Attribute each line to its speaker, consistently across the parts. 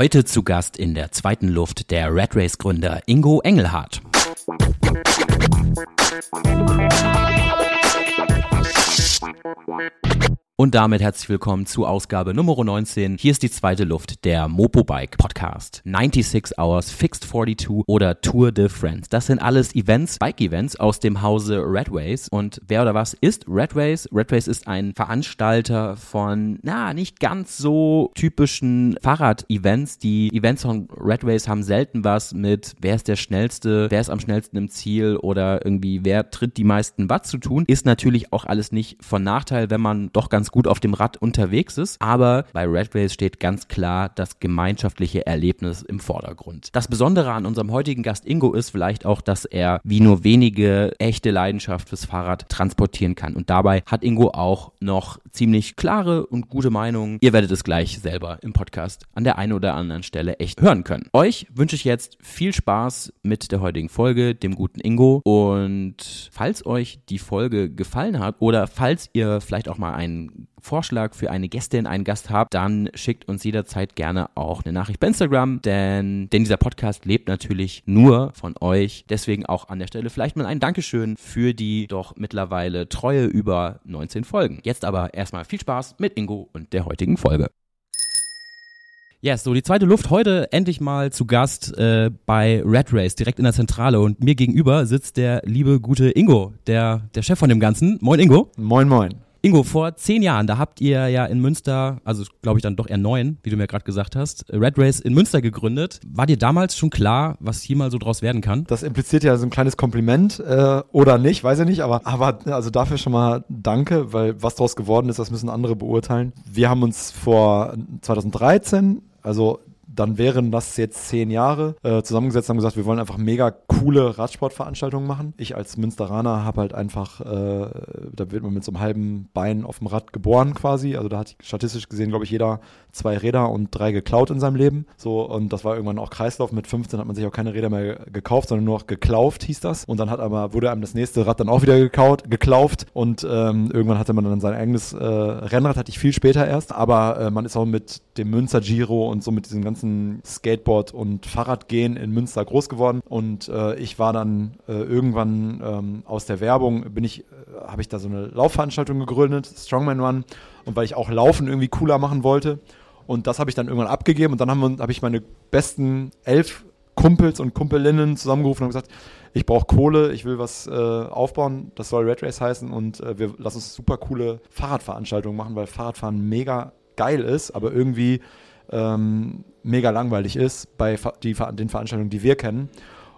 Speaker 1: Heute zu Gast in der zweiten Luft der Red Race Gründer Ingo Engelhardt. Und damit herzlich willkommen zu Ausgabe Nummer 19. Hier ist die zweite Luft, der Mopobike Podcast. 96 Hours, Fixed 42 oder Tour de France. Das sind alles Events, Bike-Events aus dem Hause Redways. Und wer oder was ist Redways? Redways ist ein Veranstalter von, na, nicht ganz so typischen Fahrrad-Events. Die Events von Redways haben selten was mit, wer ist der Schnellste, wer ist am schnellsten im Ziel oder irgendwie, wer tritt die meisten Watt zu tun. Ist natürlich auch alles nicht von Nachteil, wenn man doch ganz gut auf dem Rad unterwegs ist. Aber bei Red Race steht ganz klar das gemeinschaftliche Erlebnis im Vordergrund. Das Besondere an unserem heutigen Gast Ingo ist vielleicht auch, dass er wie nur wenige echte Leidenschaft fürs Fahrrad transportieren kann. Und dabei hat Ingo auch noch ziemlich klare und gute Meinungen. Ihr werdet es gleich selber im Podcast an der einen oder anderen Stelle echt hören können. Euch wünsche ich jetzt viel Spaß mit der heutigen Folge, dem guten Ingo. Und falls euch die Folge gefallen hat oder falls ihr vielleicht auch mal einen Vorschlag für eine Gästin, einen Gast habt, dann schickt uns jederzeit gerne auch eine Nachricht bei Instagram, denn, denn dieser Podcast lebt natürlich nur von euch. Deswegen auch an der Stelle vielleicht mal ein Dankeschön für die doch mittlerweile treue über 19 Folgen. Jetzt aber erstmal viel Spaß mit Ingo und der heutigen Folge. Yes, so die zweite Luft heute endlich mal zu Gast äh, bei Red Race, direkt in der Zentrale. Und mir gegenüber sitzt der liebe, gute Ingo, der, der Chef von dem Ganzen. Moin Ingo.
Speaker 2: Moin, moin.
Speaker 1: Ingo, vor zehn Jahren, da habt ihr ja in Münster, also glaube ich dann doch eher neun, wie du mir gerade gesagt hast, Red Race in Münster gegründet. War dir damals schon klar, was hier mal so draus werden kann?
Speaker 2: Das impliziert ja so ein kleines Kompliment äh, oder nicht, weiß ich nicht, aber, aber also dafür schon mal danke, weil was daraus geworden ist, das müssen andere beurteilen. Wir haben uns vor 2013 also dann wären das jetzt zehn Jahre äh, zusammengesetzt haben gesagt, wir wollen einfach mega coole Radsportveranstaltungen machen. Ich als Münsteraner habe halt einfach, äh, da wird man mit so einem halben Bein auf dem Rad geboren quasi. Also da hat statistisch gesehen, glaube ich, jeder zwei Räder und drei geklaut in seinem Leben. So, und das war irgendwann auch Kreislauf. Mit 15 hat man sich auch keine Räder mehr gekauft, sondern nur noch geklauft, hieß das. Und dann hat aber, wurde einem das nächste Rad dann auch wieder gekaut, geklauft. Und ähm, irgendwann hatte man dann sein eigenes äh, Rennrad, hatte ich viel später erst. Aber äh, man ist auch mit dem Münster Giro und so mit diesem ganzen Skateboard und Fahrradgehen in Münster groß geworden. Und äh, ich war dann äh, irgendwann ähm, aus der Werbung, bin ich, äh, habe ich da so eine Laufveranstaltung gegründet, Strongman Run. Und weil ich auch Laufen irgendwie cooler machen wollte, und das habe ich dann irgendwann abgegeben und dann habe hab ich meine besten elf Kumpels und Kumpelinnen zusammengerufen und gesagt, ich brauche Kohle, ich will was äh, aufbauen, das soll Red Race heißen und äh, wir lassen uns super coole Fahrradveranstaltungen machen, weil Fahrradfahren mega geil ist, aber irgendwie ähm, mega langweilig ist bei die, den Veranstaltungen, die wir kennen.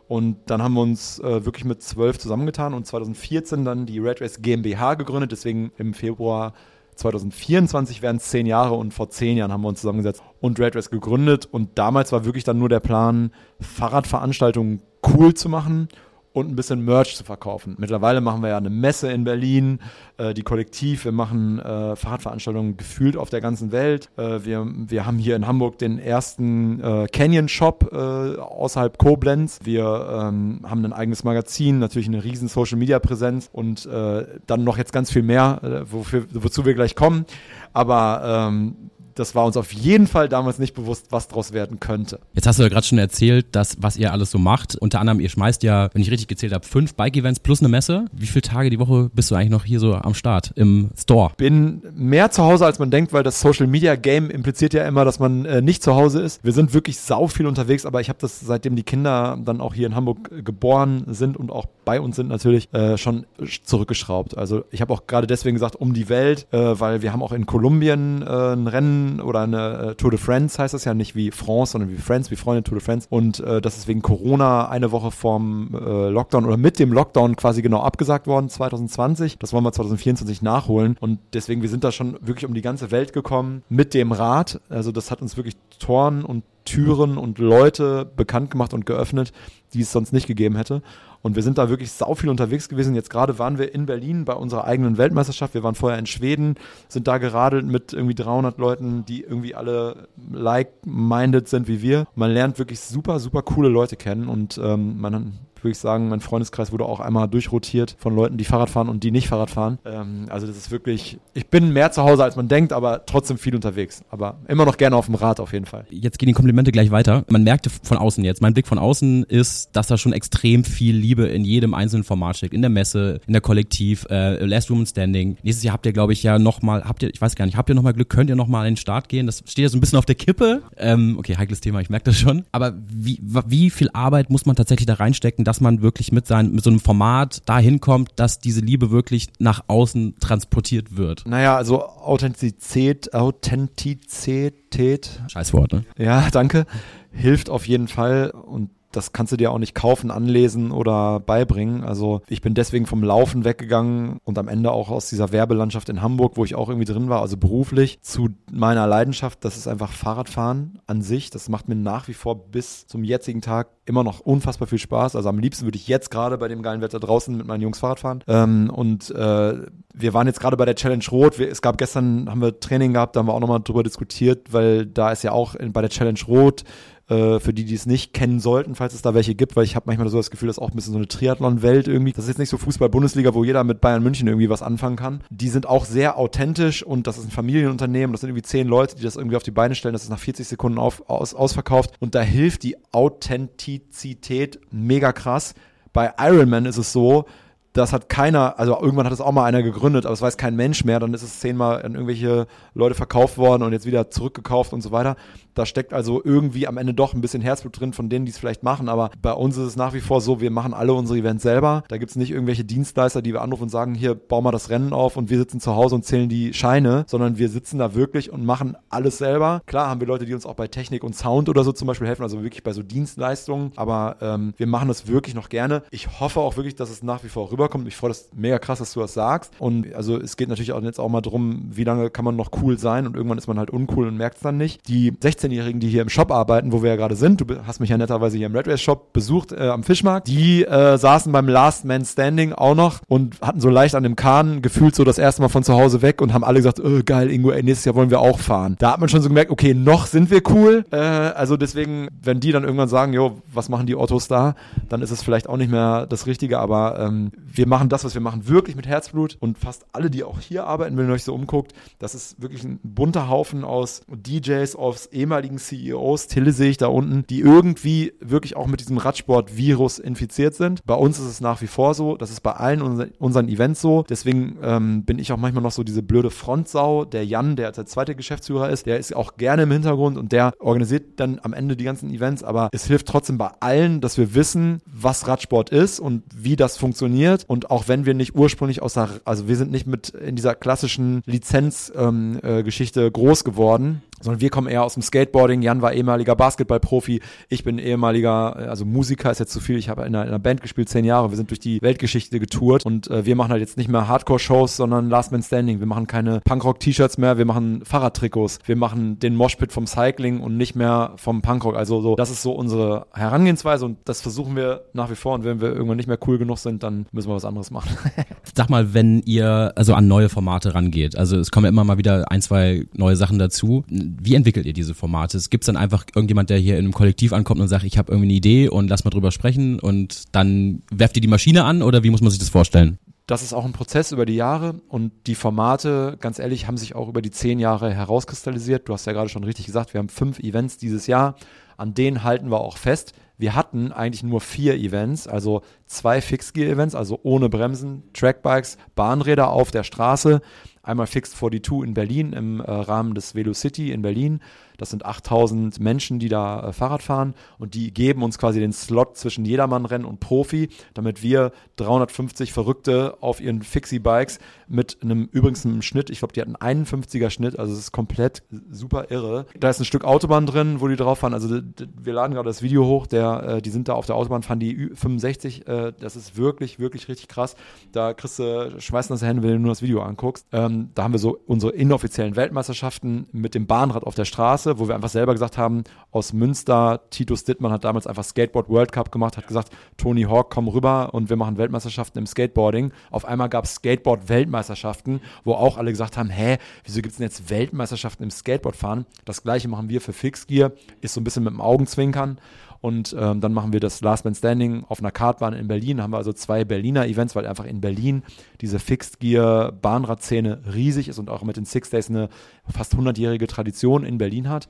Speaker 2: Und dann haben wir uns äh, wirklich mit zwölf zusammengetan und 2014 dann die Red Race GmbH gegründet, deswegen im Februar 2024 werden es zehn Jahre und vor zehn Jahren haben wir uns zusammengesetzt und Red Race gegründet. Und damals war wirklich dann nur der Plan, Fahrradveranstaltungen cool zu machen und ein bisschen Merch zu verkaufen. Mittlerweile machen wir ja eine Messe in Berlin, äh, die Kollektiv, wir machen äh, Fahrradveranstaltungen gefühlt auf der ganzen Welt. Äh, wir, wir haben hier in Hamburg den ersten äh, Canyon Shop äh, außerhalb Koblenz. Wir ähm, haben ein eigenes Magazin, natürlich eine riesen Social Media Präsenz und äh, dann noch jetzt ganz viel mehr, wofür, wozu wir gleich kommen. Aber ähm, das war uns auf jeden Fall damals nicht bewusst, was daraus werden könnte.
Speaker 1: Jetzt hast du ja gerade schon erzählt, dass, was ihr alles so macht. Unter anderem, ihr schmeißt ja, wenn ich richtig gezählt habe, fünf Bike-Events plus eine Messe. Wie viele Tage die Woche bist du eigentlich noch hier so am Start im Store?
Speaker 2: Bin mehr zu Hause, als man denkt, weil das Social Media Game impliziert ja immer, dass man äh, nicht zu Hause ist. Wir sind wirklich sau viel unterwegs, aber ich habe das seitdem die Kinder dann auch hier in Hamburg geboren sind und auch bei uns sind natürlich äh, schon zurückgeschraubt. Also ich habe auch gerade deswegen gesagt, um die Welt, äh, weil wir haben auch in Kolumbien äh, ein Rennen oder eine äh, Tour de France heißt das ja nicht wie France, sondern wie Friends, wie Freunde Tour de France. Und äh, das ist wegen Corona eine Woche vorm äh, Lockdown oder mit dem Lockdown quasi genau abgesagt worden, 2020. Das wollen wir 2024 nachholen. Und deswegen, wir sind da schon wirklich um die ganze Welt gekommen mit dem Rad. Also das hat uns wirklich Toren und Türen und Leute bekannt gemacht und geöffnet, die es sonst nicht gegeben hätte. Und wir sind da wirklich sau viel unterwegs gewesen. Jetzt gerade waren wir in Berlin bei unserer eigenen Weltmeisterschaft. Wir waren vorher in Schweden, sind da geradelt mit irgendwie 300 Leuten, die irgendwie alle like-minded sind wie wir. Man lernt wirklich super, super coole Leute kennen und ähm, man würde ich sagen, mein Freundeskreis wurde auch einmal durchrotiert von Leuten, die Fahrrad fahren und die nicht Fahrrad fahren. Ähm, also das ist wirklich, ich bin mehr zu Hause, als man denkt, aber trotzdem viel unterwegs. Aber immer noch gerne auf dem Rad auf jeden Fall.
Speaker 1: Jetzt gehen die Komplimente gleich weiter. Man merkte von außen jetzt, mein Blick von außen ist, dass da schon extrem viel Liebe in jedem einzelnen Format steckt. In der Messe, in der Kollektiv, äh, Last Woman Standing. Nächstes Jahr habt ihr, glaube ich, ja nochmal, habt ihr, ich weiß gar nicht, habt ihr nochmal Glück, könnt ihr nochmal in den Start gehen? Das steht ja so ein bisschen auf der Kippe. Ähm, okay, heikles Thema, ich merke das schon. Aber wie, wie viel Arbeit muss man tatsächlich da reinstecken, dass man wirklich mit, sein, mit so einem Format dahin kommt, dass diese Liebe wirklich nach außen transportiert wird?
Speaker 2: Naja, also Authentizität, Authentizität.
Speaker 1: Scheißwort, ne?
Speaker 2: Ja, danke. Hilft auf jeden Fall und das kannst du dir auch nicht kaufen, anlesen oder beibringen. Also ich bin deswegen vom Laufen weggegangen und am Ende auch aus dieser Werbelandschaft in Hamburg, wo ich auch irgendwie drin war, also beruflich, zu meiner Leidenschaft. Das ist einfach Fahrradfahren an sich. Das macht mir nach wie vor bis zum jetzigen Tag immer noch unfassbar viel Spaß. Also am liebsten würde ich jetzt gerade bei dem geilen Wetter draußen mit meinen Jungs Fahrrad fahren. Ähm, und äh, wir waren jetzt gerade bei der Challenge Rot. Wir, es gab gestern, haben wir Training gehabt, da haben wir auch nochmal drüber diskutiert, weil da ist ja auch in, bei der Challenge Rot äh, für die, die es nicht kennen sollten, falls es da welche gibt, weil ich habe manchmal so das Gefühl, das ist auch ein bisschen so eine Triathlon-Welt irgendwie. Das ist jetzt nicht so Fußball-Bundesliga, wo jeder mit Bayern München irgendwie was anfangen kann. Die sind auch sehr authentisch und das ist ein Familienunternehmen. Das sind irgendwie zehn Leute, die das irgendwie auf die Beine stellen. Das ist nach 40 Sekunden auf, aus, ausverkauft und da hilft die Authentizität mega krass. Bei Ironman ist es so, das hat keiner, also irgendwann hat es auch mal einer gegründet, aber es weiß kein Mensch mehr, dann ist es zehnmal an irgendwelche Leute verkauft worden und jetzt wieder zurückgekauft und so weiter. Da steckt also irgendwie am Ende doch ein bisschen Herzblut drin von denen, die es vielleicht machen, aber bei uns ist es nach wie vor so, wir machen alle unsere Events selber. Da gibt es nicht irgendwelche Dienstleister, die wir anrufen und sagen, hier, bau mal das Rennen auf und wir sitzen zu Hause und zählen die Scheine, sondern wir sitzen da wirklich und machen alles selber. Klar haben wir Leute, die uns auch bei Technik und Sound oder so zum Beispiel helfen, also wirklich bei so Dienstleistungen, aber ähm, wir machen das wirklich noch gerne. Ich hoffe auch wirklich, dass es nach wie vor rüberkommt. Ich freue das mega krass, dass du das sagst. Und also es geht natürlich auch jetzt auch mal darum, wie lange kann man noch cool sein und irgendwann ist man halt uncool und merkt es dann nicht. Die 16-Jährigen, die hier im Shop arbeiten, wo wir ja gerade sind, du hast mich ja netterweise hier im Red Race Shop besucht äh, am Fischmarkt, die äh, saßen beim Last Man Standing auch noch und hatten so leicht an dem Kahn gefühlt so das erste Mal von zu Hause weg und haben alle gesagt, oh, geil, Ingo, ey, nächstes Jahr wollen wir auch fahren. Da hat man schon so gemerkt, okay, noch sind wir cool. Äh, also deswegen, wenn die dann irgendwann sagen, jo, was machen die Ottos da, dann ist es vielleicht auch nicht mehr das Richtige, aber ähm, wir machen das, was wir machen, wirklich mit Herzblut und fast alle, die auch hier arbeiten, wenn ihr euch so umguckt, das ist wirklich ein bunter Haufen aus DJs, aus ehemaligen CEOs, Tille sehe ich da unten, die irgendwie wirklich auch mit diesem Radsport-Virus infiziert sind. Bei uns ist es nach wie vor so, das ist bei allen unser, unseren Events so. Deswegen ähm, bin ich auch manchmal noch so diese blöde Frontsau. Der Jan, der der zweite Geschäftsführer ist, der ist auch gerne im Hintergrund und der organisiert dann am Ende die ganzen Events. Aber es hilft trotzdem bei allen, dass wir wissen, was Radsport ist und wie das funktioniert. Und auch wenn wir nicht ursprünglich aus der, also wir sind nicht mit in dieser klassischen Lizenzgeschichte ähm, äh, groß geworden, sondern wir kommen eher aus dem Skateboarding. Jan war ehemaliger Basketballprofi, ich bin ehemaliger, also Musiker ist jetzt zu viel. Ich habe in, in einer, Band gespielt, zehn Jahre. Wir sind durch die Weltgeschichte getourt und äh, wir machen halt jetzt nicht mehr Hardcore-Shows, sondern Last Man Standing. Wir machen keine Punkrock-T-Shirts mehr, wir machen Fahrradtrikots, wir machen den Moshpit vom Cycling und nicht mehr vom Punkrock. Also so, das ist so unsere Herangehensweise und das versuchen wir nach wie vor. Und wenn wir irgendwann nicht mehr cool genug sind, dann müssen wir was anderes machen.
Speaker 1: Sag mal, wenn ihr also an neue Formate rangeht, also es kommen ja immer mal wieder ein, zwei neue Sachen dazu wie entwickelt ihr diese Formate? Gibt es dann einfach irgendjemand, der hier in einem Kollektiv ankommt und sagt, ich habe irgendwie eine Idee und lass mal drüber sprechen und dann werft ihr die Maschine an oder wie muss man sich das vorstellen?
Speaker 2: Das ist auch ein Prozess über die Jahre und die Formate, ganz ehrlich, haben sich auch über die zehn Jahre herauskristallisiert. Du hast ja gerade schon richtig gesagt, wir haben fünf Events dieses Jahr. An denen halten wir auch fest. Wir hatten eigentlich nur vier Events, also zwei Fixgear-Events, also ohne Bremsen, Trackbikes, Bahnräder auf der Straße. Einmal Fixed 42 in Berlin im äh, Rahmen des Velocity in Berlin das sind 8000 Menschen, die da äh, Fahrrad fahren und die geben uns quasi den Slot zwischen Jedermannrennen und Profi, damit wir 350 Verrückte auf ihren Fixie-Bikes mit einem übrigens einem Schnitt, ich glaube, die hatten einen 50er Schnitt, also es ist komplett super irre. Da ist ein Stück Autobahn drin, wo die drauf fahren. Also wir laden gerade das Video hoch, der, äh, die sind da auf der Autobahn, fahren die 65. Äh, das ist wirklich, wirklich richtig krass. Da kriegst du schmeißnasse Hände, wenn du nur das Video anguckst. Ähm, da haben wir so unsere inoffiziellen Weltmeisterschaften mit dem Bahnrad auf der Straße wo wir einfach selber gesagt haben, aus Münster, Titus Dittmann hat damals einfach Skateboard World Cup gemacht, hat gesagt, Tony Hawk, komm rüber und wir machen Weltmeisterschaften im Skateboarding. Auf einmal gab es Skateboard-Weltmeisterschaften, wo auch alle gesagt haben, hä, wieso gibt es denn jetzt Weltmeisterschaften im Skateboardfahren? Das gleiche machen wir für Fixgear, ist so ein bisschen mit dem Augenzwinkern. Und ähm, dann machen wir das Last Man Standing auf einer Kartbahn in Berlin. Haben wir also zwei Berliner Events, weil einfach in Berlin diese Fixed Gear Bahnradszene riesig ist und auch mit den Six Days eine fast 100-jährige Tradition in Berlin hat.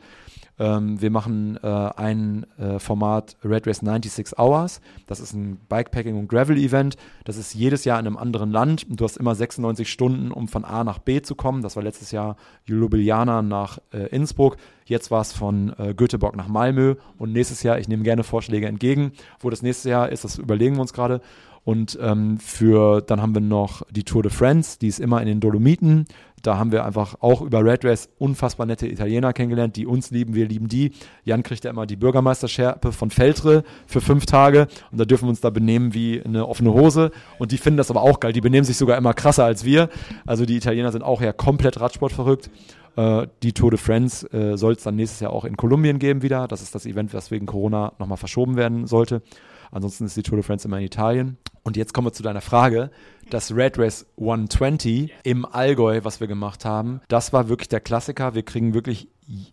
Speaker 2: Ähm, wir machen äh, ein äh, Format Red Race 96 Hours. Das ist ein Bikepacking- und Gravel-Event. Das ist jedes Jahr in einem anderen Land. Und du hast immer 96 Stunden, um von A nach B zu kommen. Das war letztes Jahr Ljubljana nach äh, Innsbruck. Jetzt war es von äh, Göteborg nach Malmö. Und nächstes Jahr, ich nehme gerne Vorschläge entgegen. Wo das nächste Jahr ist, das überlegen wir uns gerade. Und ähm, für, dann haben wir noch die Tour de France, die ist immer in den Dolomiten. Da haben wir einfach auch über Red Race unfassbar nette Italiener kennengelernt, die uns lieben, wir lieben die. Jan kriegt ja immer die Bürgermeisterschärpe von Feltre für fünf Tage und da dürfen wir uns da benehmen wie eine offene Hose und die finden das aber auch geil. Die benehmen sich sogar immer krasser als wir. Also die Italiener sind auch ja komplett Radsport verrückt. Äh, die Tour de France äh, soll es dann nächstes Jahr auch in Kolumbien geben wieder. Das ist das Event, was wegen Corona nochmal verschoben werden sollte. Ansonsten ist die Tour de France immer in Italien. Und jetzt kommen wir zu deiner Frage. Das Red Race 120 im Allgäu, was wir gemacht haben, das war wirklich der Klassiker. Wir kriegen wirklich,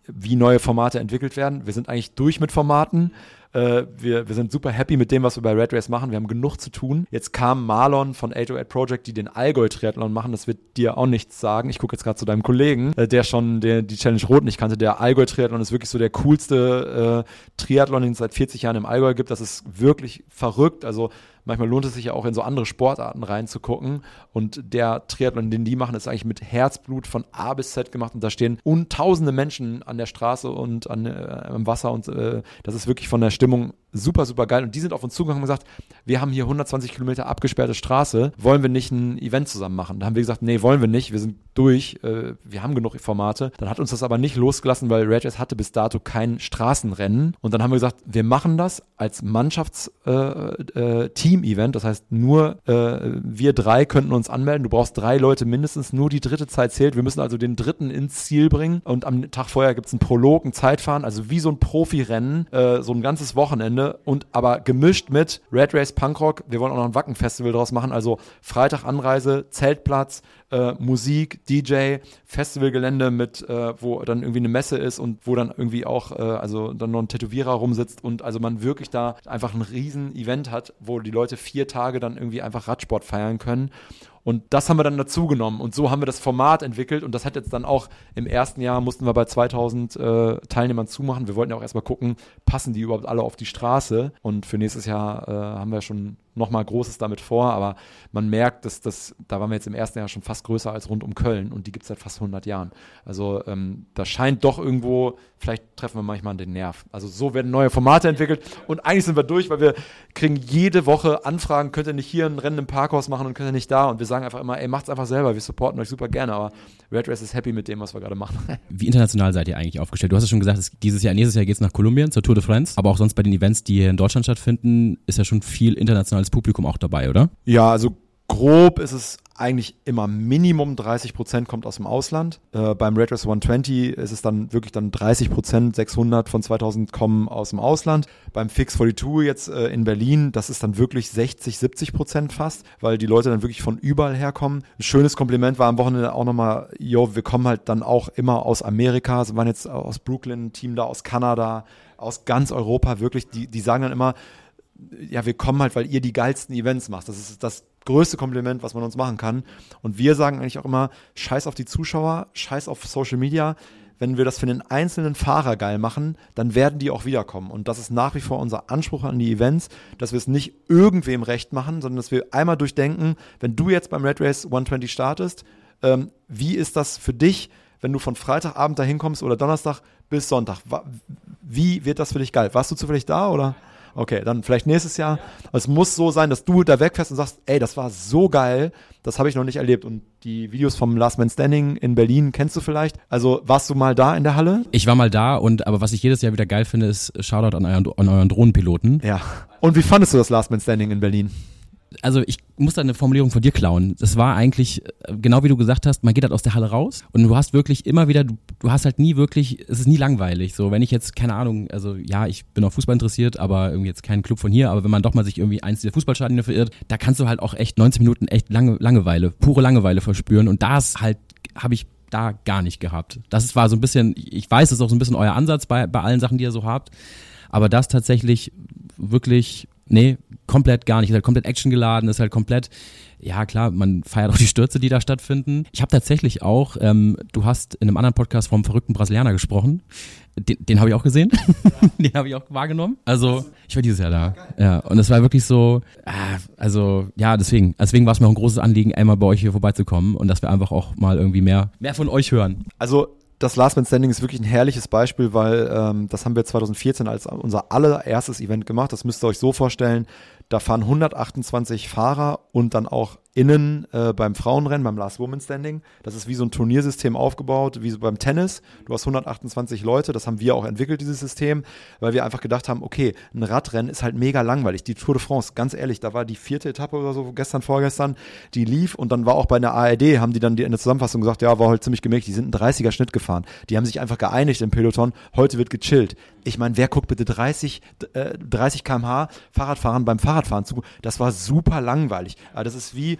Speaker 2: wie neue Formate entwickelt werden. Wir sind eigentlich durch mit Formaten. Äh, wir, wir sind super happy mit dem, was wir bei Red Race machen. Wir haben genug zu tun. Jetzt kam Marlon von 808 Project, die den Allgäu-Triathlon machen. Das wird dir auch nichts sagen. Ich gucke jetzt gerade zu deinem Kollegen, äh, der schon der, die Challenge Rot nicht kannte. Der Allgäu-Triathlon ist wirklich so der coolste äh, Triathlon, den es seit 40 Jahren im Allgäu gibt. Das ist wirklich verrückt. Also manchmal lohnt es sich ja auch in so andere Sportarten reinzugucken. Und der Triathlon, den die machen, ist eigentlich mit Herzblut von A bis Z gemacht. Und da stehen untausende Menschen an der Straße und an, äh, am Wasser. Und äh, das ist wirklich von der Stimmung super, super geil. Und die sind auf uns zugegangen und gesagt, wir haben hier 120 Kilometer abgesperrte Straße, wollen wir nicht ein Event zusammen machen? Da haben wir gesagt, nee, wollen wir nicht, wir sind durch, äh, wir haben genug Formate. Dann hat uns das aber nicht losgelassen, weil Red hatte bis dato kein Straßenrennen. Und dann haben wir gesagt, wir machen das als Mannschaftsteam-Event. Äh, äh, das heißt, nur äh, wir drei könnten uns anmelden. Du brauchst drei Leute mindestens, nur die dritte Zeit zählt. Wir müssen also den dritten ins Ziel bringen. Und am Tag vorher gibt es einen Prolog, ein Zeitfahren, also wie so ein Profirennen, äh, so ein ganzes Wochenende Wochenende und aber gemischt mit Red Race Punkrock. Wir wollen auch noch ein Wacken-Festival draus machen. Also Freitag Anreise, Zeltplatz, äh, Musik, DJ, Festivalgelände mit, äh, wo dann irgendwie eine Messe ist und wo dann irgendwie auch, äh, also dann noch ein Tätowierer rumsitzt und also man wirklich da einfach ein riesen Event hat, wo die Leute vier Tage dann irgendwie einfach Radsport feiern können. Und das haben wir dann dazu genommen und so haben wir das Format entwickelt. Und das hat jetzt dann auch im ersten Jahr mussten wir bei 2000 äh, Teilnehmern zumachen. Wir wollten ja auch erstmal gucken, passen die überhaupt alle auf die Straße? Und für nächstes Jahr äh, haben wir schon nochmal Großes damit vor, aber man merkt, dass das, da waren wir jetzt im ersten Jahr schon fast größer als rund um Köln und die gibt es seit fast 100 Jahren. Also ähm, da scheint doch irgendwo, vielleicht treffen wir manchmal den Nerv. Also so werden neue Formate entwickelt und eigentlich sind wir durch, weil wir kriegen jede Woche Anfragen, könnt ihr nicht hier ein Rennen im Parkhaus machen und könnt ihr nicht da und wir sagen einfach immer, ey, macht's einfach selber, wir supporten euch super gerne, aber Red Race ist happy mit dem, was wir gerade machen.
Speaker 1: Wie international seid ihr eigentlich aufgestellt? Du hast ja schon gesagt, dieses Jahr, nächstes Jahr geht es nach Kolumbien zur Tour de France, aber auch sonst bei den Events, die hier in Deutschland stattfinden, ist ja schon viel internationales Publikum auch dabei, oder?
Speaker 2: Ja, also grob ist es eigentlich immer Minimum 30 Prozent kommt aus dem Ausland. Äh, beim Red Race 120 ist es dann wirklich dann 30 Prozent, 600 von 2000 kommen aus dem Ausland. Beim Fix 42 jetzt äh, in Berlin, das ist dann wirklich 60, 70 Prozent fast, weil die Leute dann wirklich von überall herkommen. Ein schönes Kompliment war am Wochenende auch nochmal, yo, wir kommen halt dann auch immer aus Amerika, also waren jetzt aus Brooklyn, Team da aus Kanada, aus ganz Europa, wirklich, die, die sagen dann immer, ja, wir kommen halt, weil ihr die geilsten Events macht. Das ist das größte Kompliment, was man uns machen kann. Und wir sagen eigentlich auch immer, scheiß auf die Zuschauer, scheiß auf Social Media. Wenn wir das für den einzelnen Fahrer geil machen, dann werden die auch wiederkommen. Und das ist nach wie vor unser Anspruch an die Events, dass wir es nicht irgendwem recht machen, sondern dass wir einmal durchdenken, wenn du jetzt beim Red Race 120 startest, ähm, wie ist das für dich, wenn du von Freitagabend dahin kommst oder Donnerstag bis Sonntag? Wie wird das für dich geil? Warst du zufällig da oder? Okay, dann vielleicht nächstes Jahr. Es muss so sein, dass du da wegfährst und sagst, ey, das war so geil, das habe ich noch nicht erlebt. Und die Videos vom Last Man Standing in Berlin kennst du vielleicht. Also warst du mal da in der Halle?
Speaker 1: Ich war mal da und aber was ich jedes Jahr wieder geil finde, ist Shoutout an euren, an euren Drohnenpiloten.
Speaker 2: Ja. Und wie fandest du das Last Man Standing in Berlin?
Speaker 1: Also ich muss da eine Formulierung von dir klauen. Das war eigentlich, äh, genau wie du gesagt hast, man geht halt aus der Halle raus und du hast wirklich immer wieder, du, du hast halt nie wirklich, es ist nie langweilig. So, wenn ich jetzt, keine Ahnung, also ja, ich bin auf Fußball interessiert, aber irgendwie jetzt kein Club von hier, aber wenn man doch mal sich irgendwie eins dieser Fußballstadien verirrt, da kannst du halt auch echt 90 Minuten echt lange Langeweile, pure Langeweile verspüren und das halt habe ich da gar nicht gehabt. Das war so ein bisschen, ich weiß, das ist auch so ein bisschen euer Ansatz bei, bei allen Sachen, die ihr so habt, aber das tatsächlich wirklich, nee, komplett gar nicht. Ist halt komplett actiongeladen, ist halt komplett, ja klar, man feiert auch die Stürze, die da stattfinden. Ich habe tatsächlich auch, ähm, du hast in einem anderen Podcast vom verrückten Brasilianer gesprochen. Den, den habe ich auch gesehen. den habe ich auch wahrgenommen. Also, ich war dieses Jahr da. Ja, und es war wirklich so, ah, also, ja, deswegen, deswegen war es mir auch ein großes Anliegen, einmal bei euch hier vorbeizukommen und dass wir einfach auch mal irgendwie mehr, mehr von euch hören.
Speaker 2: Also, das Last Man Standing ist wirklich ein herrliches Beispiel, weil ähm, das haben wir 2014 als unser allererstes Event gemacht. Das müsst ihr euch so vorstellen. Da fahren 128 Fahrer und dann auch innen äh, beim Frauenrennen, beim Last Woman Standing. Das ist wie so ein Turniersystem aufgebaut, wie so beim Tennis. Du hast 128 Leute, das haben wir auch entwickelt, dieses System, weil wir einfach gedacht haben, okay, ein Radrennen ist halt mega langweilig. Die Tour de France, ganz ehrlich, da war die vierte Etappe oder so, gestern, vorgestern, die lief und dann war auch bei der ARD, haben die dann in der Zusammenfassung gesagt, ja, war heute ziemlich gemächtig, die sind einen 30er Schnitt gefahren. Die haben sich einfach geeinigt im Peloton, heute wird gechillt. Ich meine, wer guckt bitte 30, äh, 30 kmh Fahrradfahren beim Fahrradfahren zu? Das war super langweilig. Das ist wie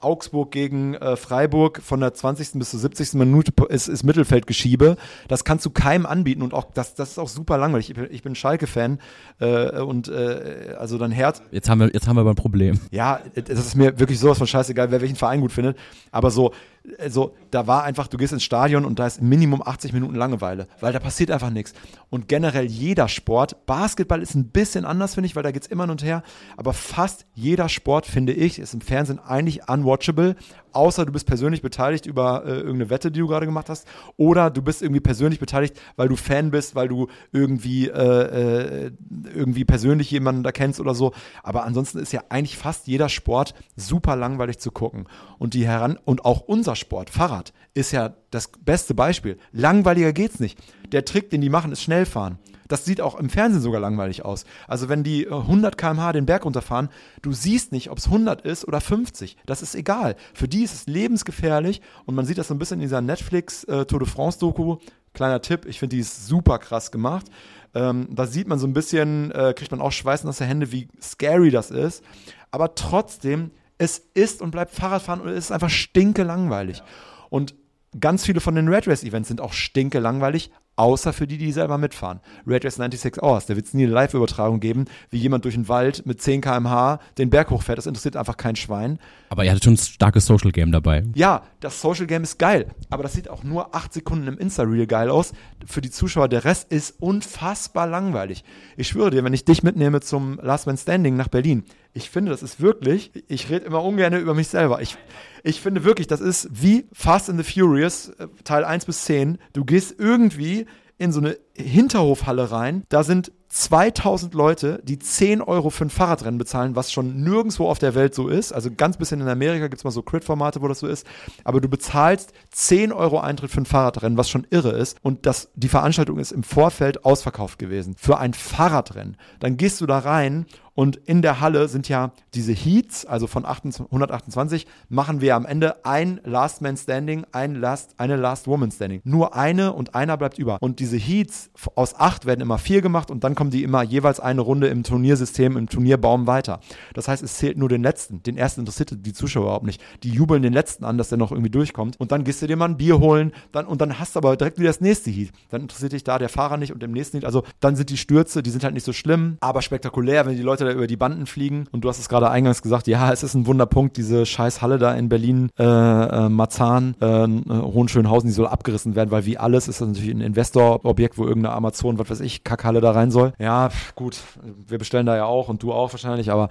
Speaker 2: Augsburg gegen äh, Freiburg von der 20. bis zur 70. Minute ist, ist Mittelfeldgeschiebe. Das kannst du keinem anbieten und auch das, das ist auch super langweilig. Ich bin, ich bin Schalke-Fan äh, und äh, also dann Herz.
Speaker 1: Jetzt haben wir, jetzt haben wir aber ein Problem.
Speaker 2: Ja, das ist mir wirklich sowas von scheißegal, wer welchen Verein gut findet. Aber so, also da war einfach, du gehst ins Stadion und da ist Minimum 80 Minuten Langeweile, weil da passiert einfach nichts. Und generell jeder Sport, Basketball ist ein bisschen anders, finde ich, weil da geht es immer und her, aber fast jeder Sport, finde ich, ist im Fernsehen eigentlich unwatchable, außer du bist persönlich beteiligt über äh, irgendeine Wette, die du gerade gemacht hast, oder du bist irgendwie persönlich beteiligt, weil du Fan bist, weil du irgendwie, äh, äh, irgendwie persönlich jemanden da kennst oder so. Aber ansonsten ist ja eigentlich fast jeder Sport super langweilig zu gucken. Und die heran und auch unser Sport, Fahrrad, ist ja das beste Beispiel. Langweiliger geht's nicht. Der Trick, den die machen, ist schnell fahren. Das sieht auch im Fernsehen sogar langweilig aus. Also wenn die 100 km/h den Berg runterfahren, du siehst nicht, ob es 100 ist oder 50. Das ist egal. Für die ist es lebensgefährlich und man sieht das so ein bisschen in dieser Netflix äh, Tour de France Doku. Kleiner Tipp, ich finde die ist super krass gemacht. Ähm, da sieht man so ein bisschen, äh, kriegt man auch Schweißen der Hände, wie scary das ist. Aber trotzdem, es ist und bleibt Fahrradfahren und es ist einfach stinke langweilig. Und ganz viele von den Red Race Events sind auch stinke langweilig, außer für die, die selber mitfahren. Red Race 96 Hours, da wird es nie eine Live-Übertragung geben, wie jemand durch den Wald mit 10 km/h den Berg hochfährt. Das interessiert einfach kein Schwein.
Speaker 1: Aber ihr hattet schon ein starkes Social Game dabei.
Speaker 2: Ja, das Social Game ist geil, aber das sieht auch nur 8 Sekunden im Insta-Reel geil aus. Für die Zuschauer, der Rest ist unfassbar langweilig. Ich schwöre dir, wenn ich dich mitnehme zum Last Man Standing nach Berlin, ich finde, das ist wirklich, ich rede immer ungern über mich selber. Ich, ich finde wirklich, das ist wie Fast and the Furious, äh, Teil 1 bis 10. Du gehst irgendwie in so eine Hinterhofhalle rein. Da sind 2000 Leute, die 10 Euro für ein Fahrradrennen bezahlen, was schon nirgendwo auf der Welt so ist. Also ganz bisschen in Amerika gibt es mal so Crit-Formate, wo das so ist. Aber du bezahlst 10 Euro Eintritt für ein Fahrradrennen, was schon irre ist. Und das, die Veranstaltung ist im Vorfeld ausverkauft gewesen. Für ein Fahrradrennen. Dann gehst du da rein und in der Halle sind ja diese Heats, also von 128 machen wir am Ende ein Last Man Standing, ein Last, eine Last Woman Standing. Nur eine und einer bleibt über. Und diese Heats aus acht werden immer vier gemacht und dann kommen die immer jeweils eine Runde im Turniersystem, im Turnierbaum weiter. Das heißt, es zählt nur den letzten. Den ersten interessiert die Zuschauer überhaupt nicht. Die jubeln den letzten an, dass der noch irgendwie durchkommt. Und dann gehst du dir mal ein Bier holen dann, und dann hast du aber direkt wieder das nächste Heat. Dann interessiert dich da der Fahrer nicht und im nächsten Heat. Also dann sind die Stürze, die sind halt nicht so schlimm, aber spektakulär, wenn die Leute da über die Banden fliegen. Und du hast es gerade eingangs gesagt, ja, es ist ein Wunderpunkt, diese scheiß Halle da in Berlin, äh, äh, Marzahn, äh, äh, Hohenschönhausen, die soll abgerissen werden, weil wie alles ist das natürlich ein Investorobjekt, wo irgendeine Amazon, was weiß ich, Kackhalle da rein soll. Ja, gut, wir bestellen da ja auch und du auch wahrscheinlich, aber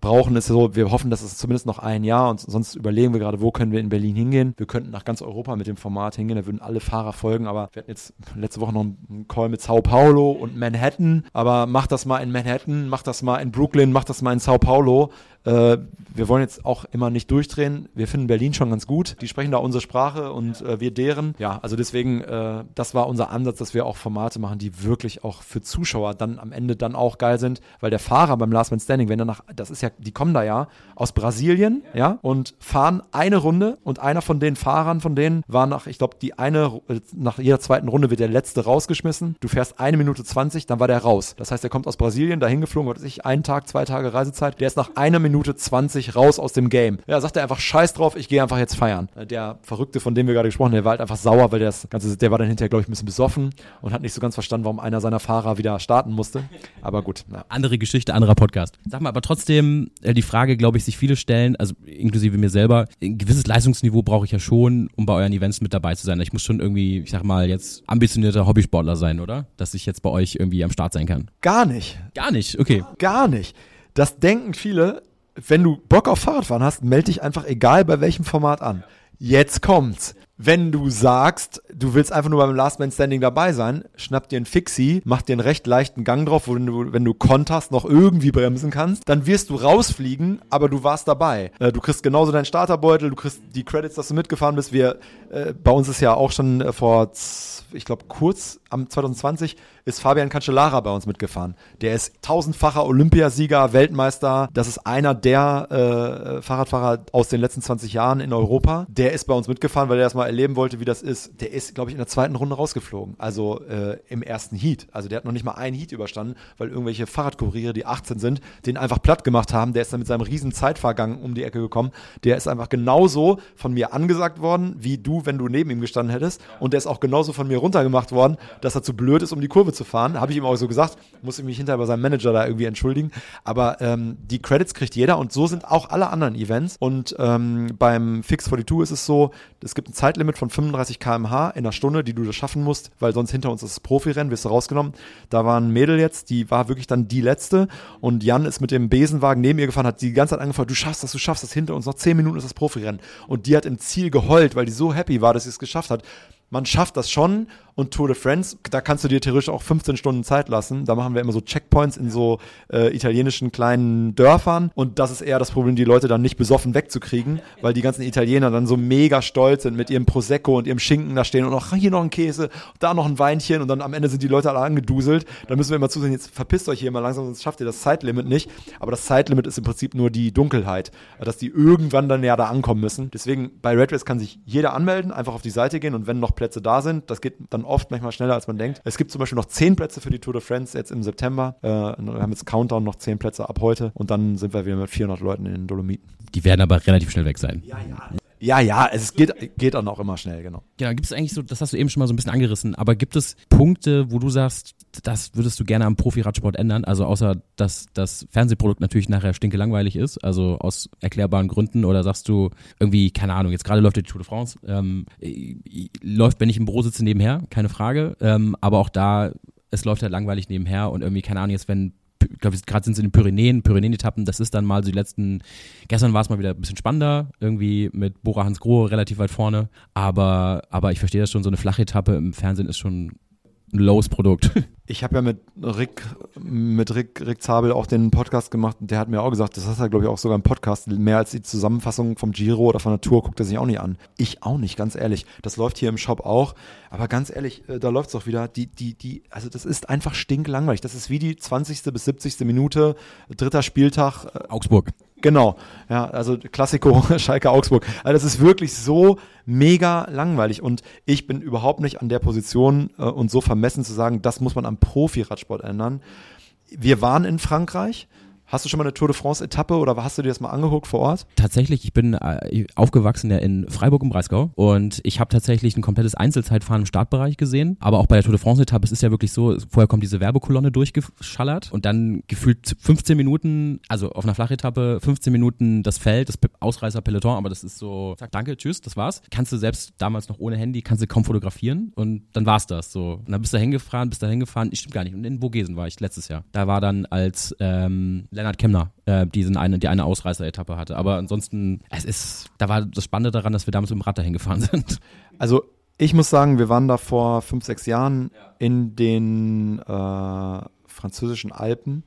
Speaker 2: brauchen ist so, wir hoffen, dass es zumindest noch ein Jahr und sonst überlegen wir gerade, wo können wir in Berlin hingehen. Wir könnten nach ganz Europa mit dem Format hingehen, da würden alle Fahrer folgen, aber wir hatten jetzt letzte Woche noch einen Call mit Sao Paulo und Manhattan, aber mach das mal in Manhattan, mach das mal in Brooklyn, mach das mal in Sao Paulo. Äh, wir wollen jetzt auch immer nicht durchdrehen. Wir finden Berlin schon ganz gut. Die sprechen da unsere Sprache und äh, wir deren. Ja, also deswegen, äh, das war unser Ansatz, dass wir auch Formate machen, die wirklich auch für Zuschauer dann am Ende dann auch geil sind, weil der Fahrer beim Last Man Standing, wenn er nach, das ist ja, die kommen da ja aus Brasilien, ja, und fahren eine Runde und einer von den Fahrern von denen war nach, ich glaube, die eine, nach jeder zweiten Runde wird der letzte rausgeschmissen. Du fährst eine Minute 20, dann war der raus. Das heißt, er kommt aus Brasilien, dahin geflogen, was weiß ich, einen Tag, zwei Tage Reisezeit. Der ist nach einer Minute Minute 20 raus aus dem Game. Ja, sagt er einfach scheiß drauf, ich gehe einfach jetzt feiern. Der Verrückte, von dem wir gerade gesprochen haben, der war halt einfach sauer, weil der das Ganze, der war dann hinterher, glaube ich, ein bisschen besoffen und hat nicht so ganz verstanden, warum einer seiner Fahrer wieder starten musste. Aber gut. Ja.
Speaker 1: Andere Geschichte, anderer Podcast. Sag mal, aber trotzdem äh, die Frage, glaube ich, sich viele stellen, also inklusive mir selber, ein gewisses Leistungsniveau brauche ich ja schon, um bei euren Events mit dabei zu sein. Ich muss schon irgendwie, ich sag mal, jetzt ambitionierter Hobbysportler sein, oder? Dass ich jetzt bei euch irgendwie am Start sein kann.
Speaker 2: Gar nicht.
Speaker 1: Gar nicht, okay.
Speaker 2: Gar nicht. Das denken viele, wenn du Bock auf Fahrradfahren hast, melde dich einfach egal bei welchem Format an. Jetzt kommt's. Wenn du sagst, du willst einfach nur beim Last Man Standing dabei sein, schnapp dir einen Fixie, mach dir einen recht leichten Gang drauf, wo du, wenn du konterst, noch irgendwie bremsen kannst, dann wirst du rausfliegen, aber du warst dabei. Äh, du kriegst genauso deinen Starterbeutel, du kriegst die Credits, dass du mitgefahren bist. Wir, äh, bei uns ist ja auch schon äh, vor, ich glaube, kurz am 2020 ist Fabian Cancellara bei uns mitgefahren. Der ist tausendfacher Olympiasieger, Weltmeister. Das ist einer der äh, Fahrradfahrer aus den letzten 20 Jahren in Europa. Der ist bei uns mitgefahren, weil er erstmal erleben wollte, wie das ist. Der ist, glaube ich, in der zweiten Runde rausgeflogen. Also äh, im ersten Heat. Also der hat noch nicht mal einen Heat überstanden, weil irgendwelche Fahrradkuriere, die 18 sind, den einfach platt gemacht haben. Der ist dann mit seinem riesen Zeitfahrgang um die Ecke gekommen. Der ist einfach genauso von mir angesagt worden, wie du, wenn du neben ihm gestanden hättest. Und der ist auch genauso von mir runtergemacht worden, dass er zu blöd ist, um die Kurve zu fahren. Habe ich ihm auch so gesagt. Muss ich mich hinterher bei seinem Manager da irgendwie entschuldigen. Aber ähm, die Credits kriegt jeder und so sind auch alle anderen Events. Und ähm, beim Fix 42 ist es so, es gibt ein Zeitlimit von 35 km/h in einer Stunde, die du das schaffen musst, weil sonst hinter uns ist das Profirennen, wirst du rausgenommen. Da war ein Mädel jetzt, die war wirklich dann die letzte und Jan ist mit dem Besenwagen neben ihr gefahren, hat die ganze Zeit angefangen, du schaffst das, du schaffst das, hinter uns noch 10 Minuten ist das Profirennen. Und die hat im Ziel geheult, weil die so happy war, dass sie es geschafft hat man schafft das schon und Tour de France, da kannst du dir theoretisch auch 15 Stunden Zeit lassen. Da machen wir immer so Checkpoints in so äh, italienischen kleinen Dörfern und das ist eher das Problem, die Leute dann nicht besoffen wegzukriegen, weil die ganzen Italiener dann so mega stolz sind mit ihrem Prosecco und ihrem Schinken da stehen und auch hier noch ein Käse, da noch ein Weinchen und dann am Ende sind die Leute alle angeduselt. Da müssen wir immer zusehen, jetzt verpisst euch hier mal langsam, sonst schafft ihr das Zeitlimit nicht. Aber das Zeitlimit ist im Prinzip nur die Dunkelheit, dass die irgendwann dann ja da ankommen müssen. Deswegen bei Red Race kann sich jeder anmelden, einfach auf die Seite gehen und wenn noch Plätze da sind. Das geht dann oft manchmal schneller, als man denkt. Es gibt zum Beispiel noch zehn Plätze für die Tour de France jetzt im September. Äh, wir haben jetzt Countdown noch zehn Plätze ab heute und dann sind wir wieder mit 400 Leuten in den Dolomiten.
Speaker 1: Die werden aber relativ schnell weg sein.
Speaker 2: Ja, ja. Ja, ja, es geht, geht auch immer schnell, genau.
Speaker 1: Genau, gibt es eigentlich so, das hast du eben schon mal so ein bisschen angerissen, aber gibt es Punkte, wo du sagst, das würdest du gerne am Profi-Radsport ändern? Also außer, dass das Fernsehprodukt natürlich nachher stinke langweilig ist, also aus erklärbaren Gründen, oder sagst du irgendwie, keine Ahnung, jetzt gerade läuft die Tour de France, ähm, läuft, wenn ich im Büro sitze, nebenher, keine Frage, ähm, aber auch da, es läuft halt langweilig nebenher und irgendwie, keine Ahnung, jetzt wenn ich glaube, gerade sind sie in den Pyrenäen, Pyrenäen-Etappen, das ist dann mal so die letzten, gestern war es mal wieder ein bisschen spannender, irgendwie mit Bora Hans Grohe relativ weit vorne, aber, aber ich verstehe das schon, so eine flache Etappe im Fernsehen ist schon ein lowes Produkt.
Speaker 2: Ich habe ja mit Rick, mit Rick, Rick Zabel auch den Podcast gemacht und der hat mir auch gesagt, das hat er, glaube ich, auch sogar im Podcast, mehr als die Zusammenfassung vom Giro oder von der Tour guckt er sich auch nicht an. Ich auch nicht, ganz ehrlich. Das läuft hier im Shop auch, aber ganz ehrlich, äh, da läuft es doch wieder, die, die, die, also das ist einfach stinklangweilig. Das ist wie die 20. bis 70. Minute, dritter Spieltag.
Speaker 1: Äh, Augsburg.
Speaker 2: Genau, ja, also Klassiko Schalke Augsburg. Also das ist wirklich so mega langweilig und ich bin überhaupt nicht an der Position äh, und so vermessen zu sagen, das muss man am Profi-Radsport ändern. Wir waren in Frankreich, Hast du schon mal eine Tour de France Etappe oder hast du dir das mal angeguckt vor Ort?
Speaker 1: Tatsächlich, ich bin äh, aufgewachsen ja in Freiburg im Breisgau und ich habe tatsächlich ein komplettes Einzelzeitfahren im Startbereich gesehen. Aber auch bei der Tour de France Etappe, es ist ja wirklich so, vorher kommt diese Werbekolonne durchgeschallert und dann gefühlt 15 Minuten, also auf einer Flachetappe 15 Minuten das Feld, das Ausreißer Peloton, aber das ist so, zack, danke, tschüss, das war's. Kannst du selbst damals noch ohne Handy, kannst du kaum fotografieren und dann war's das so. Und dann bist du hingefahren, bist da hingefahren, ich stimmt gar nicht. Und in Vogesen war ich letztes Jahr. Da war dann als ähm, Lennart Kemner, äh, diesen eine, die eine Ausreißer-Etappe hatte. Aber ansonsten, es ist, da war das Spannende daran, dass wir damals mit dem Rad dahin gefahren sind.
Speaker 2: Also ich muss sagen, wir waren da vor fünf, sechs Jahren ja. in den äh, französischen Alpen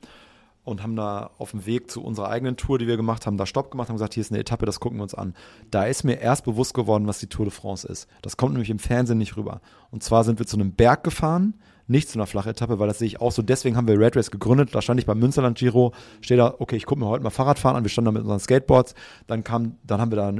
Speaker 2: und haben da auf dem Weg zu unserer eigenen Tour, die wir gemacht haben, da Stopp gemacht, haben gesagt, hier ist eine Etappe, das gucken wir uns an. Da ist mir erst bewusst geworden, was die Tour de France ist. Das kommt nämlich im Fernsehen nicht rüber. Und zwar sind wir zu einem Berg gefahren, nicht zu einer Flachetappe, weil das sehe ich auch so. Deswegen haben wir Red Race gegründet. Da stand ich beim Münsterland Giro, stehe da, okay, ich gucke mir heute mal Fahrradfahren an. Wir standen da mit unseren Skateboards. Dann kam, dann haben wir da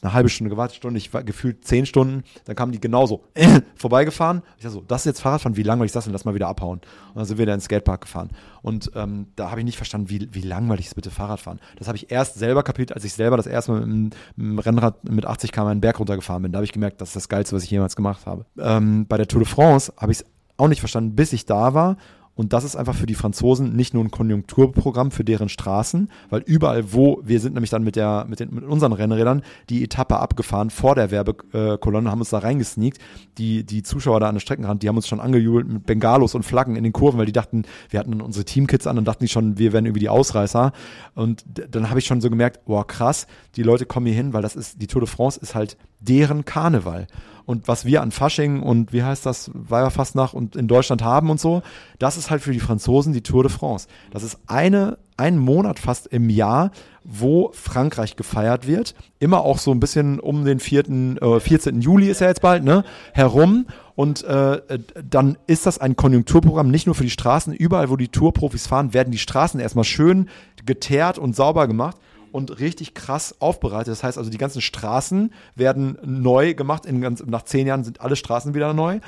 Speaker 2: eine halbe Stunde gewartet, Stunde, ich war gefühlt zehn Stunden, dann kamen die genauso äh, vorbeigefahren. Ich dachte so, das ist jetzt Fahrradfahren, wie langweilig ist das denn, lass mal wieder abhauen. Und dann sind wir da ins Skatepark gefahren. Und ähm, da habe ich nicht verstanden, wie, wie langweilig ist bitte Fahrradfahren. Das habe ich erst selber kapiert, als ich selber das erste Mal mit dem Rennrad mit 80 km einen Berg runtergefahren bin. Da habe ich gemerkt, das ist das Geilste, was ich jemals gemacht habe. Ähm, bei der Tour de France habe ich es auch nicht verstanden, bis ich da war und das ist einfach für die Franzosen nicht nur ein Konjunkturprogramm für deren Straßen, weil überall, wo wir sind nämlich dann mit, der, mit, den, mit unseren Rennrädern die Etappe abgefahren vor der Werbekolonne, haben uns da reingesneakt. Die, die Zuschauer da an der Streckenrand, die haben uns schon angejubelt mit Bengalos und Flaggen in den Kurven, weil die dachten, wir hatten unsere Teamkits an und dachten die schon, wir werden irgendwie die Ausreißer. Und dann habe ich schon so gemerkt, boah, krass, die Leute kommen hier hin, weil das ist, die Tour de France ist halt deren Karneval und was wir an Fasching und wie heißt das, Weiberfastnacht und in Deutschland haben und so, das ist halt für die Franzosen die Tour de France. Das ist eine, ein Monat fast im Jahr, wo Frankreich gefeiert wird. Immer auch so ein bisschen um den 4., äh, 14. Juli ist ja jetzt bald, ne, herum. Und äh, dann ist das ein Konjunkturprogramm, nicht nur für die Straßen. Überall, wo die Tourprofis fahren, werden die Straßen erstmal schön geteert und sauber gemacht und richtig krass aufbereitet. Das heißt also, die ganzen Straßen werden neu gemacht. In ganz, nach zehn Jahren sind alle Straßen wieder neu.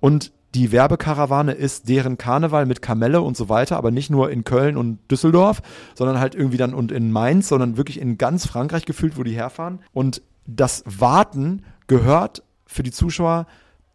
Speaker 2: Und die Werbekarawane ist deren Karneval mit Kamelle und so weiter, aber nicht nur in Köln und Düsseldorf, sondern halt irgendwie dann und in Mainz, sondern wirklich in ganz Frankreich gefühlt, wo die herfahren. Und das Warten gehört für die Zuschauer